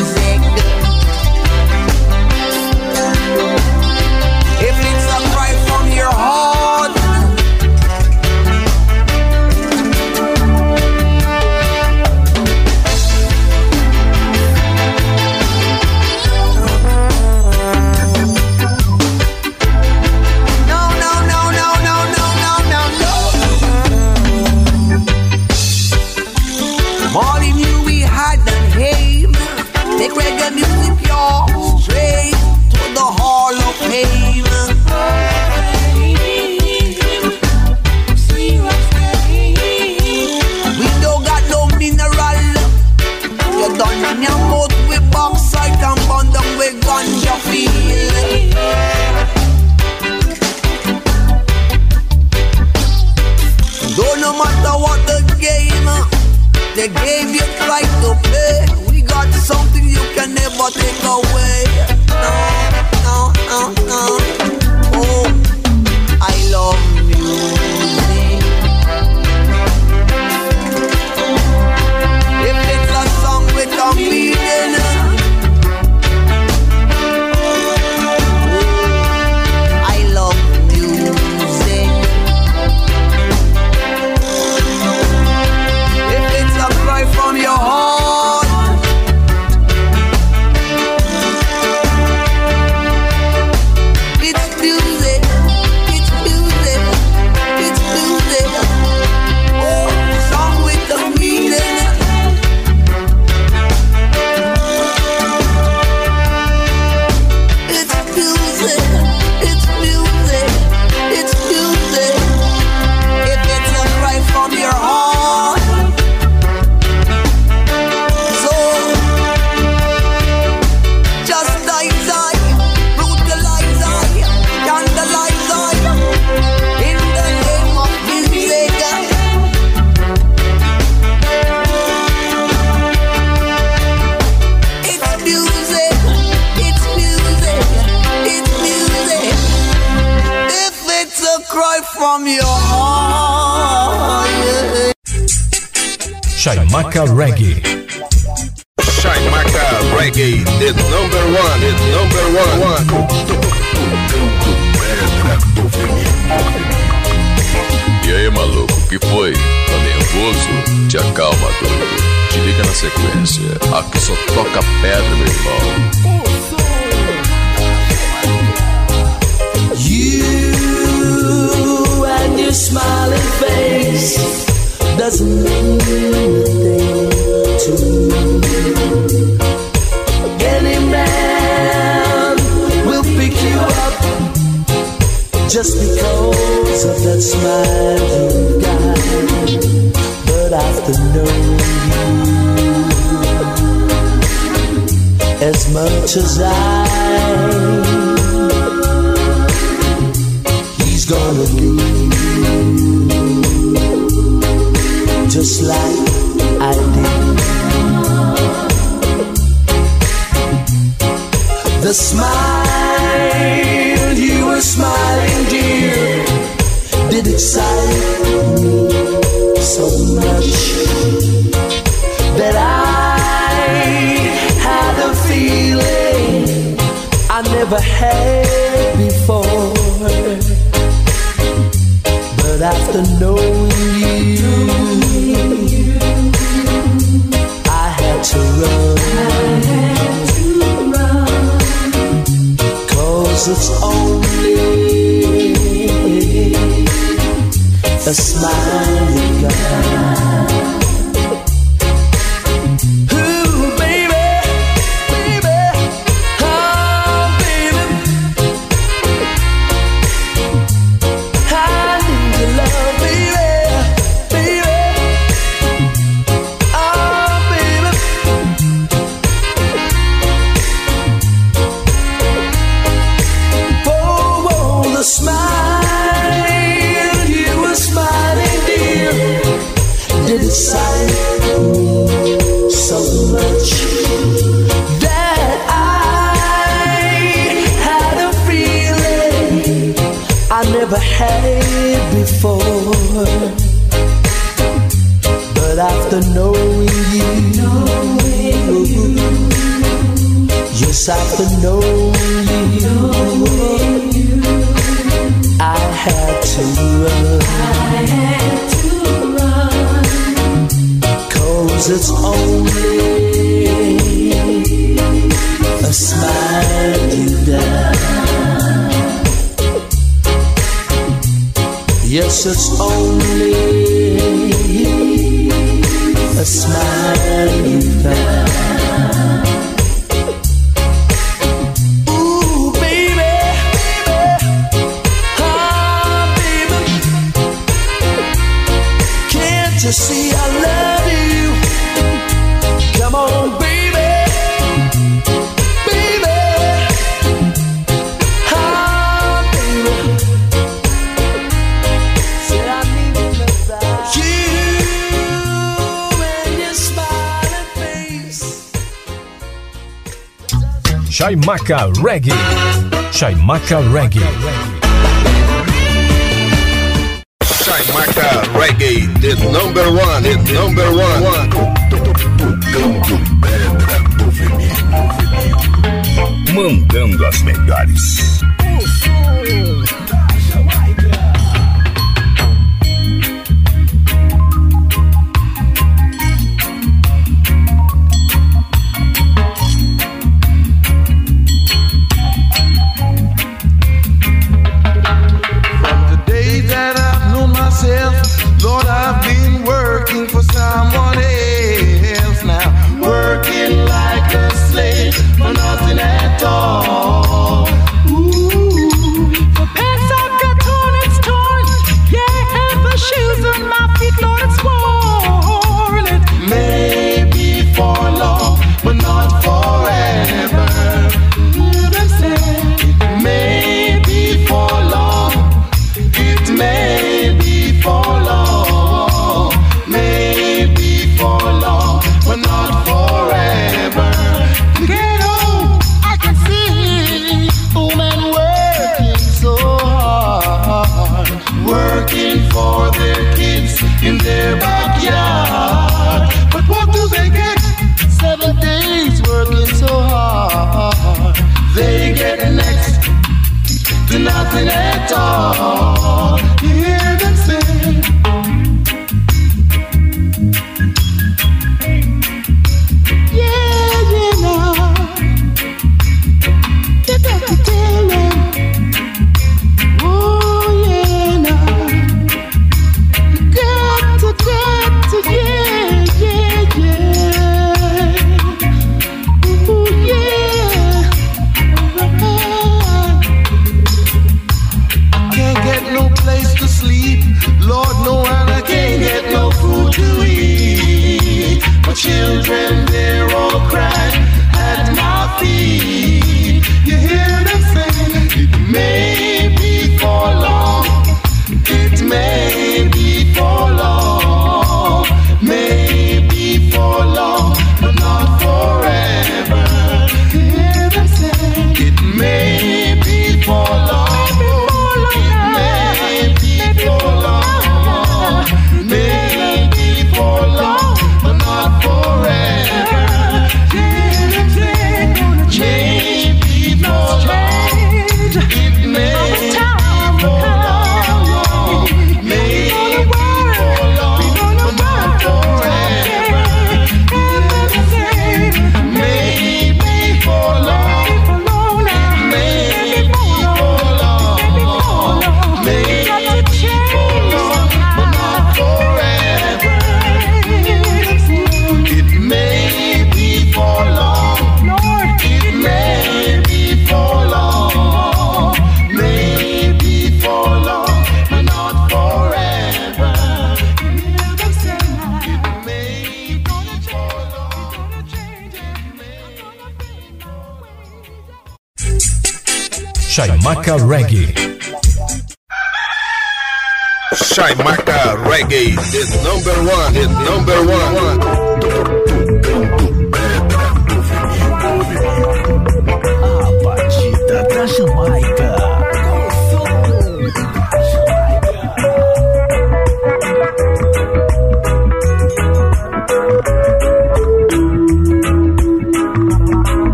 Chaimaca Reggae. Chaimaca Reggae, the number one, the number one. E aí, maluco, que foi? Tá nervoso? Te acalma, doido. Te liga na sequência. Aqui só toca pedra, meu irmão. You and your smiling face doesn't mean to will pick you up just because of that smile you've got. But after knowing you as much as I he's gonna leave like I did. The smile you were smiling, dear, did excite me so much that I had a feeling I never had before. But after knowing It's only a smile you got. Chaimaca Reggae. Chaimaca Reggae. Chaimaca Reggae, the number one, the number one. Tocando pedra do veneno. Mandando as melhores.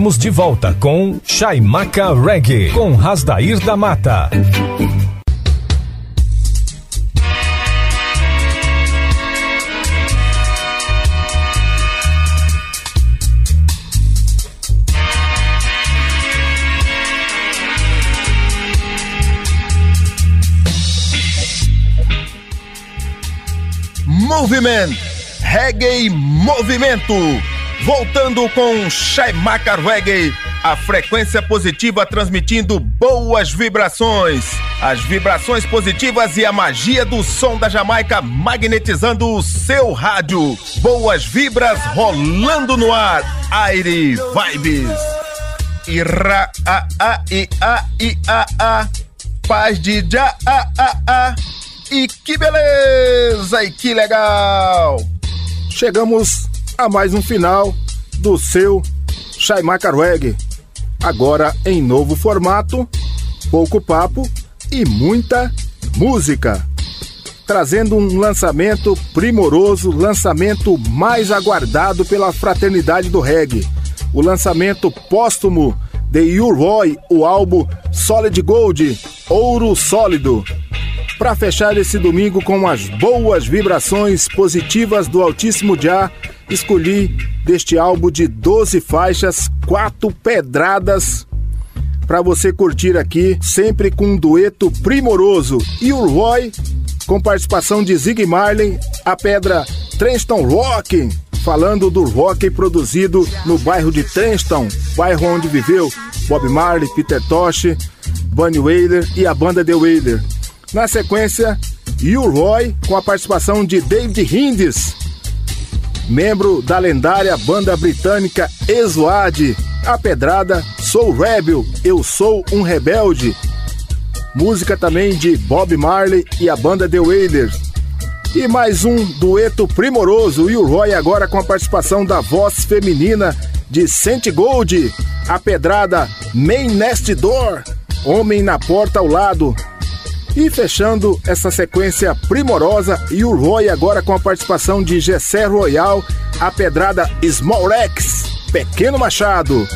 Estamos de volta com Chaimaca Reggae, com Rasdair da Mata. Moviment, Reggae Movimento. Voltando com Chaimaca Reggae, a frequência positiva transmitindo boas vibrações. As vibrações positivas e a magia do som da Jamaica magnetizando o seu rádio. Boas vibras rolando no ar. Aire Vibes. Ira, a, a, i, a, i, a, a. Paz de já, a, a, a. E que beleza! E que legal! Chegamos a mais um final do seu Chaimaca Reggae. Agora em novo formato, pouco papo e muita música. Trazendo um lançamento primoroso, lançamento mais aguardado pela fraternidade do reggae. O lançamento póstumo de U-Roy, o álbum Solid Gold, Ouro Sólido. Para fechar esse domingo com as boas vibrações positivas do Altíssimo Já, escolhi deste álbum de 12 faixas, quatro pedradas para você curtir aqui, sempre com um dueto primoroso. E o Roy, com participação de Zig Marley, a pedra Trenston Rock, falando do rock produzido no bairro de Trenston, bairro onde viveu Bob Marley, Peter Tosh, Bunny Wailer e a banda The Wailer. Na sequência, You Roy, com a participação de David Hindis, membro da lendária banda britânica Exoad. A pedrada Sou Rebel, Eu Sou um Rebelde. música também de Bob Marley e a banda The Wailers. E mais um dueto primoroso, e o Roy agora com a participação da voz feminina de Saint Gold, a pedrada Main Nest Door, Homem na Porta ao Lado. E fechando essa sequência primorosa, e o Roy agora com a participação de Gessé Royal, a pedrada Small Rex, Pequeno Machado.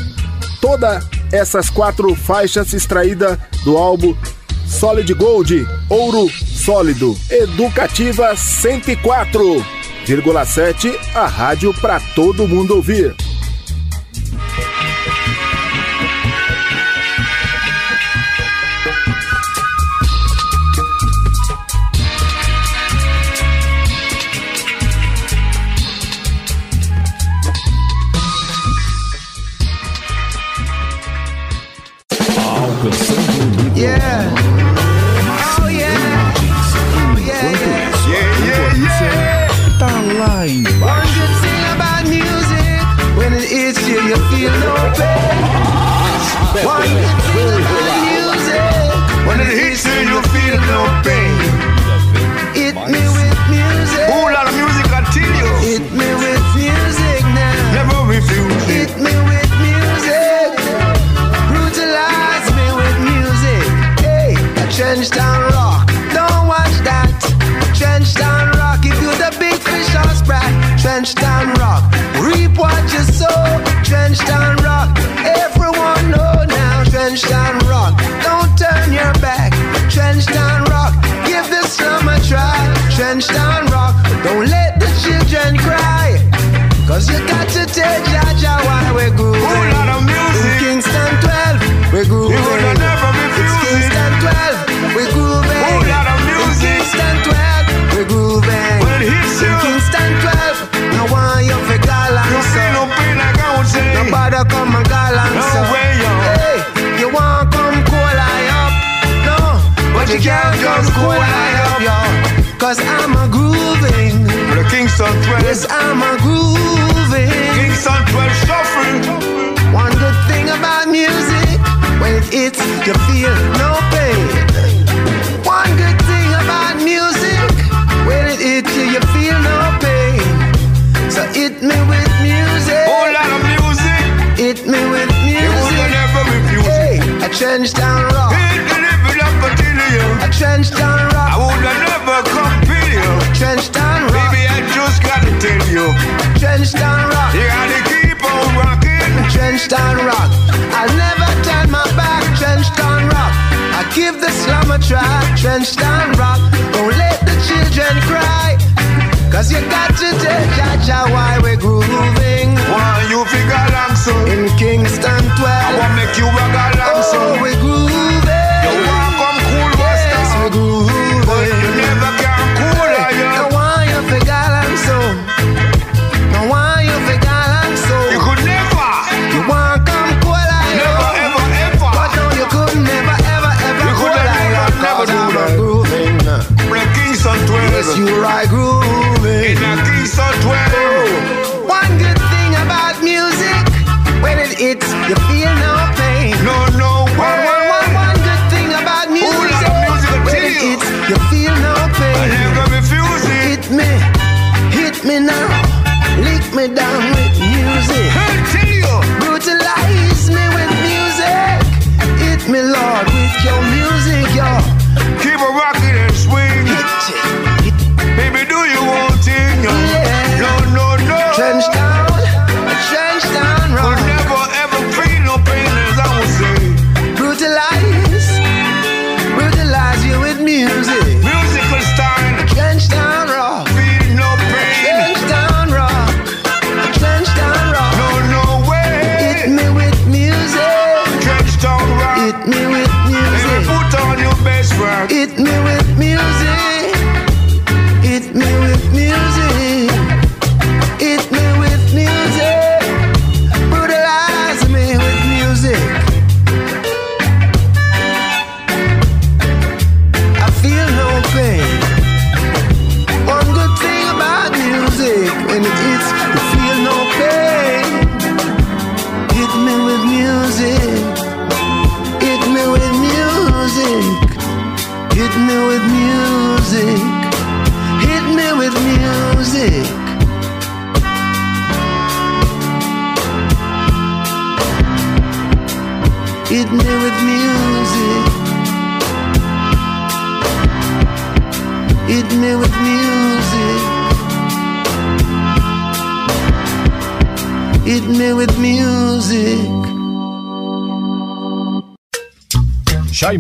Toda essas quatro faixas extraídas do álbum Solid Gold, Ouro Sólido, Educativa 104,7, a rádio para todo mundo ouvir. Can't come cool I up, yo. Cause I'm a grooving. The Kingston 12. Yes, I'm a grooving. Kingston 12 shuffle. One good thing about music, when it hits, you feel no pain. Trench down rock. I would have never compare you. Trench down rock. Baby, I just gotta tell you. Trench down rock. You gotta keep on rocking. Trench down rock. I'll never turn my back. Trench down rock. I give the slum a try. Trench down rock. Don't let the children cry. Cause you got to tell Jaja why we're grooving. Why you figure along so? In Kingston 12. I wanna make you rock along so. Oh, we're grooving.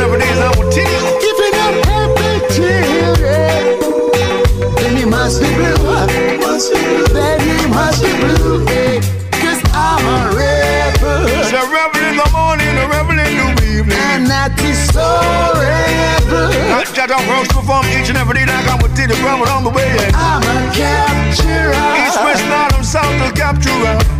Every day, will tell you. Giving up happy children. Then you must be blue. Then you must be blue. Cause I'm a rebel. It's a rebel in the morning, a rebel in the evening. And that is so rebel. I got our work to perform each and every day, like I would tell you, from along the way. I'm a capturer. East, west, north, and south, to capture.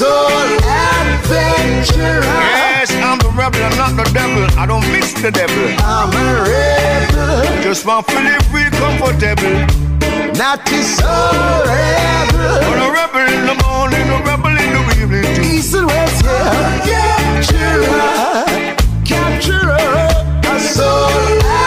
Soul adventurer. Yes, I'm the rebel, I'm not the devil. I don't mix the devil. I'm a rebel. Just want to live free, comfortable. Not is so rebel. But a rebel in the morning, a rebel in the evening too. East and west, yeah. Capturer. Capturer. A soul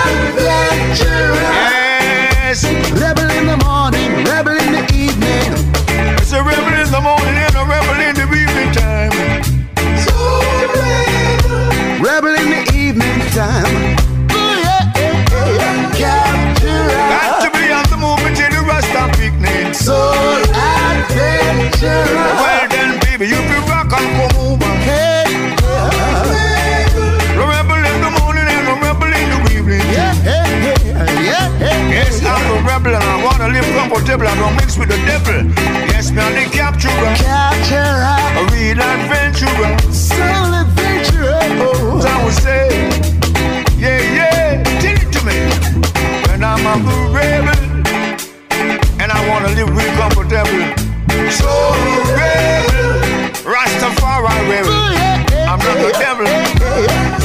adventurer. Well then, baby, you be rock and come over. Hey, A rebel in the morning and a rebel in the evening. yeah, yeah, yeah, yeah, yeah. Yes, I'm a rebel and I wanna live comfortable. I don't mix with the devil. Yes, me I'm the capturer, Capturer. a real adventurer. Soul adventurer. Oh. I would say, yeah, yeah, tell it to me. When I'm a rebel and I wanna live real comfortable so real. Rastafari, I'm not the devil.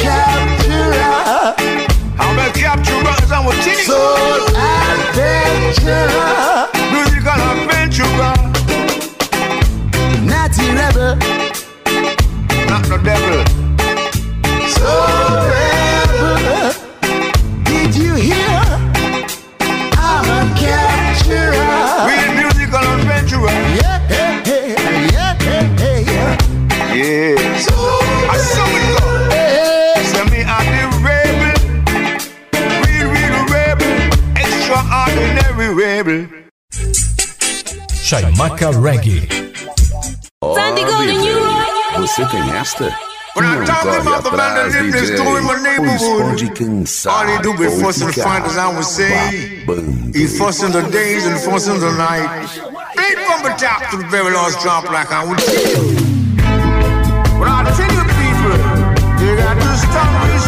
Capturer. I'm a capturer, I'm a teen. Soul adventurer. Musical adventurer. Natty rebel. Not the devil. Chaimaca Reggae. Sandy Golden, you Você tem esta? When I talk about the man that lived this story in my neighborhood, all he do be forcing fun, as I would say. He forcing the days and forcing the night. Played from the top to the very last drop, like I would say. But I tell you, people, you got to stop this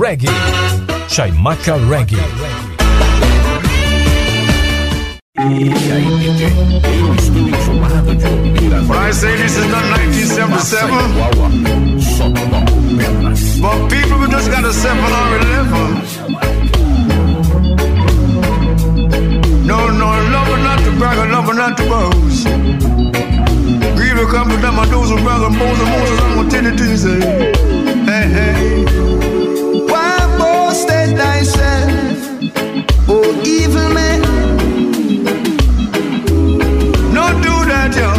Reggae. Shaimaka Reggae. I say this is not 1977, but people just got a seven hour level. No, no, love not to brag, love not to boast. Grieve and comfort, I'm a dose of brother, Moses, Moses, I'm gonna tell it to you, say, eh? hey, hey. Oh evil man? No do that, yo.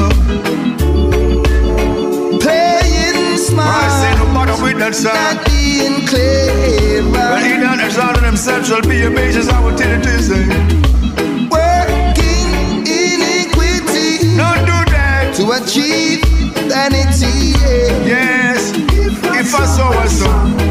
Playing smart, I say no matter with that not being clever. But he that exalted himself shall be amazed, I will tell it to say. Eh? Working iniquity No do that. to achieve vanity. Yeah. Yes, if I saw a song.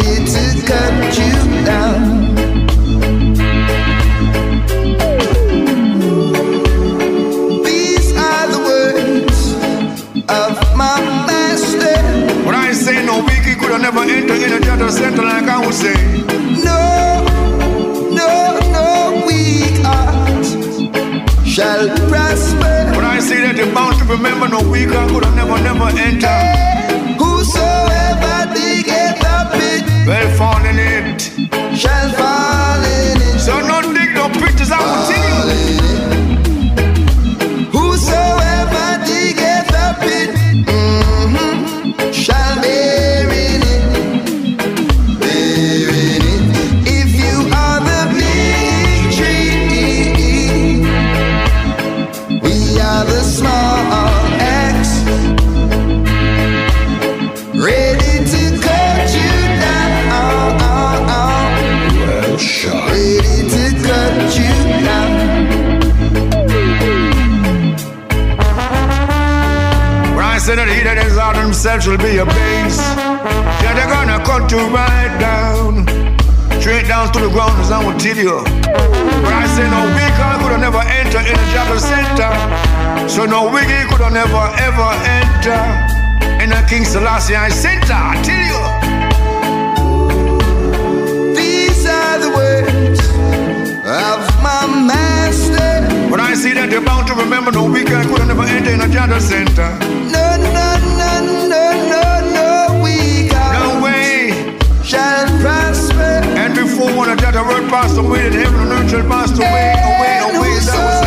never enter in a judgment center like I would say. No, no, no weak heart shall prosper. But I say that you're bound to remember no weaker could have never, never entered. Whosoever diggeth a pit Well, fall in it. shall fall himself shall be a base. Yeah, they're gonna cut you right down. Straight down to the ground, as I will tell you. But I say no weaker could have never entered in the judgment center. So no wicked could have never ever enter in the King Selassie center. I tell you. These are the words of my master. But I see that you're bound to remember no weaker could have never entered in the judgment center. No, Before one that the word passed away, and heaven and earth shall pass away, away, away. That was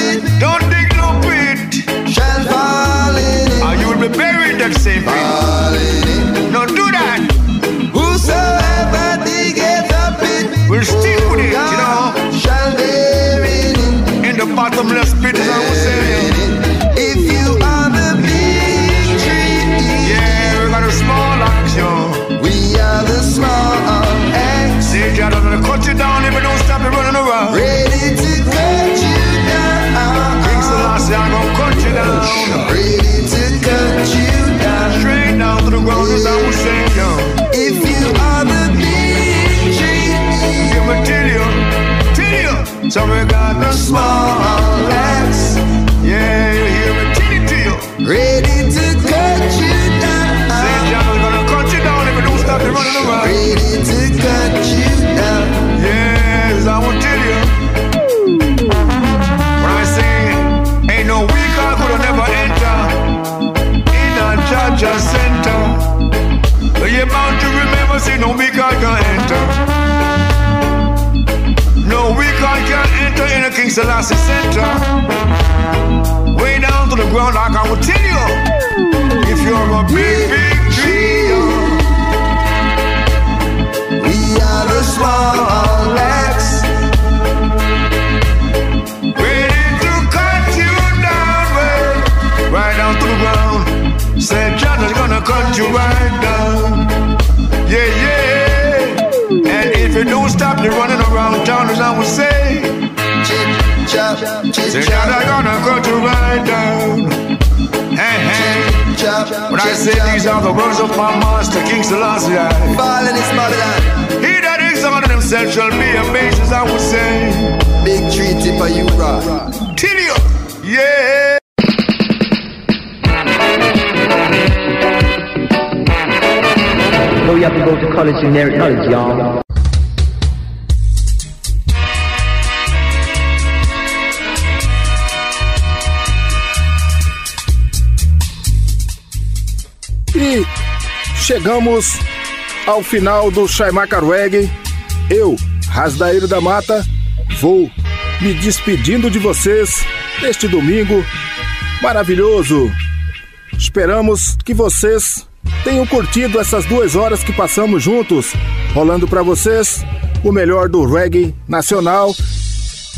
it. Don't dig no pit. shall fall in it. Or you will be buried in that same pit. Fall in it. No, do that. Whosoever diggeth a pit We'll stick with it, you know. shall in it. In the bottomless pit, as I was saying. If you are the big tree, Yeah, we got a small action. we are the small I'm gonna cut you down, if don't stop it running around. Ready to ground, like I will tell you. If you're a big, big tree, We are the small X. Ready to cut you down, well, right down to the ground. Said John is gonna cut you right down. Yeah, yeah. And if you don't stop you running around town, as I would say, chop, chip, say John is gonna cut you right down. Hey, hey. chop. When I say these are the words of my master, King Selassie. Falling is Babylon. He that exalted himself shall be amazed, as I would say. Big tree tip of you rock. Till you, yeah. to go to college in generic knowledge, y'all. E chegamos ao final do Shaimaka Reggae. Eu, Rasdaíro da Mata, vou me despedindo de vocês neste domingo maravilhoso. Esperamos que vocês tenham curtido essas duas horas que passamos juntos, rolando para vocês o melhor do reggae nacional,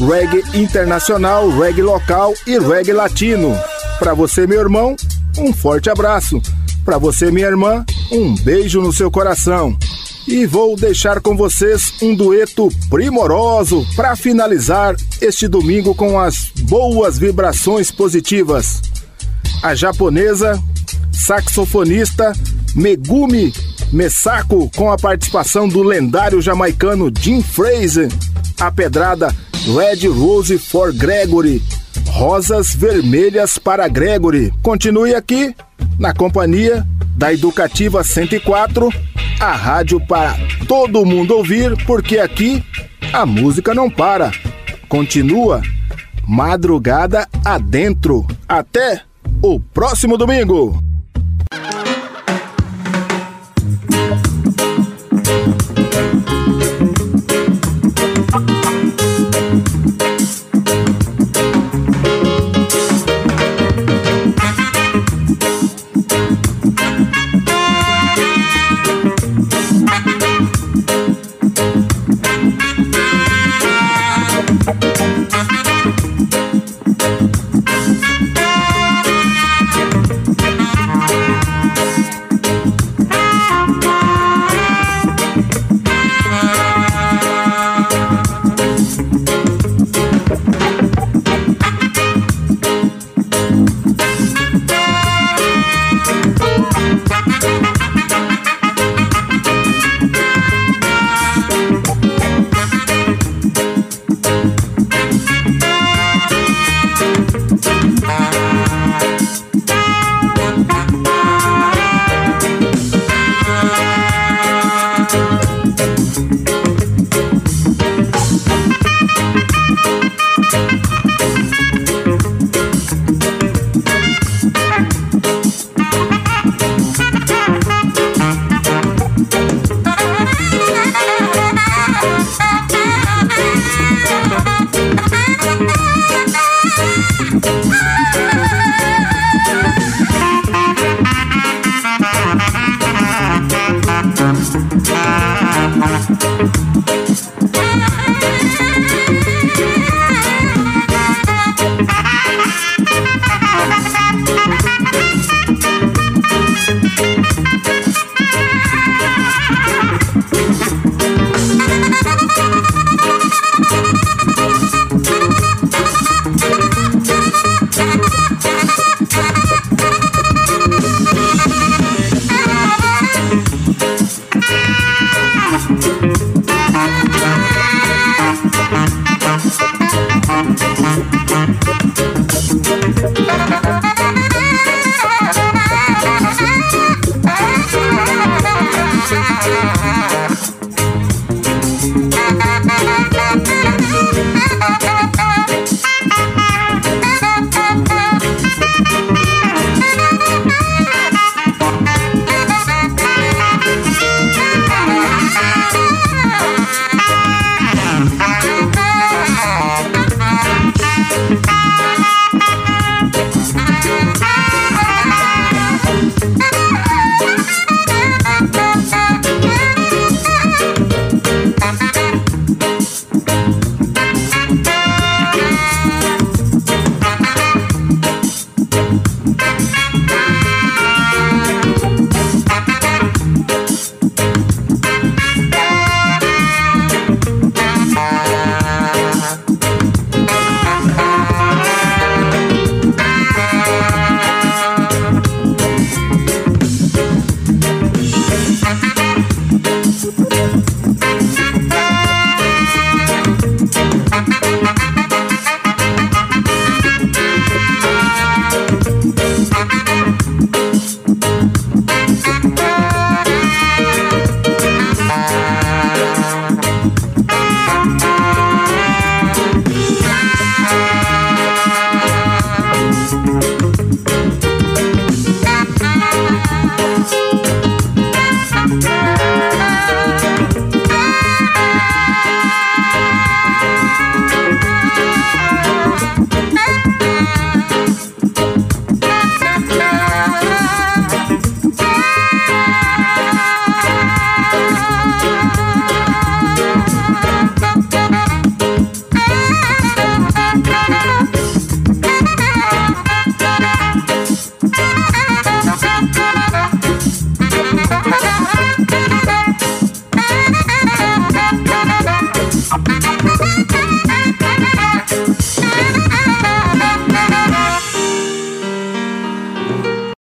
reggae internacional, reggae local e reggae latino. Para você, meu irmão, um forte abraço. Para você, minha irmã, um beijo no seu coração. E vou deixar com vocês um dueto primoroso para finalizar este domingo com as boas vibrações positivas. A japonesa saxofonista Megumi Mesako com a participação do lendário jamaicano Jim Fraser. A pedrada Red Rose for Gregory. Rosas vermelhas para Gregory. Continue aqui na companhia da Educativa 104, a rádio para todo mundo ouvir, porque aqui a música não para. Continua madrugada adentro. Até o próximo domingo.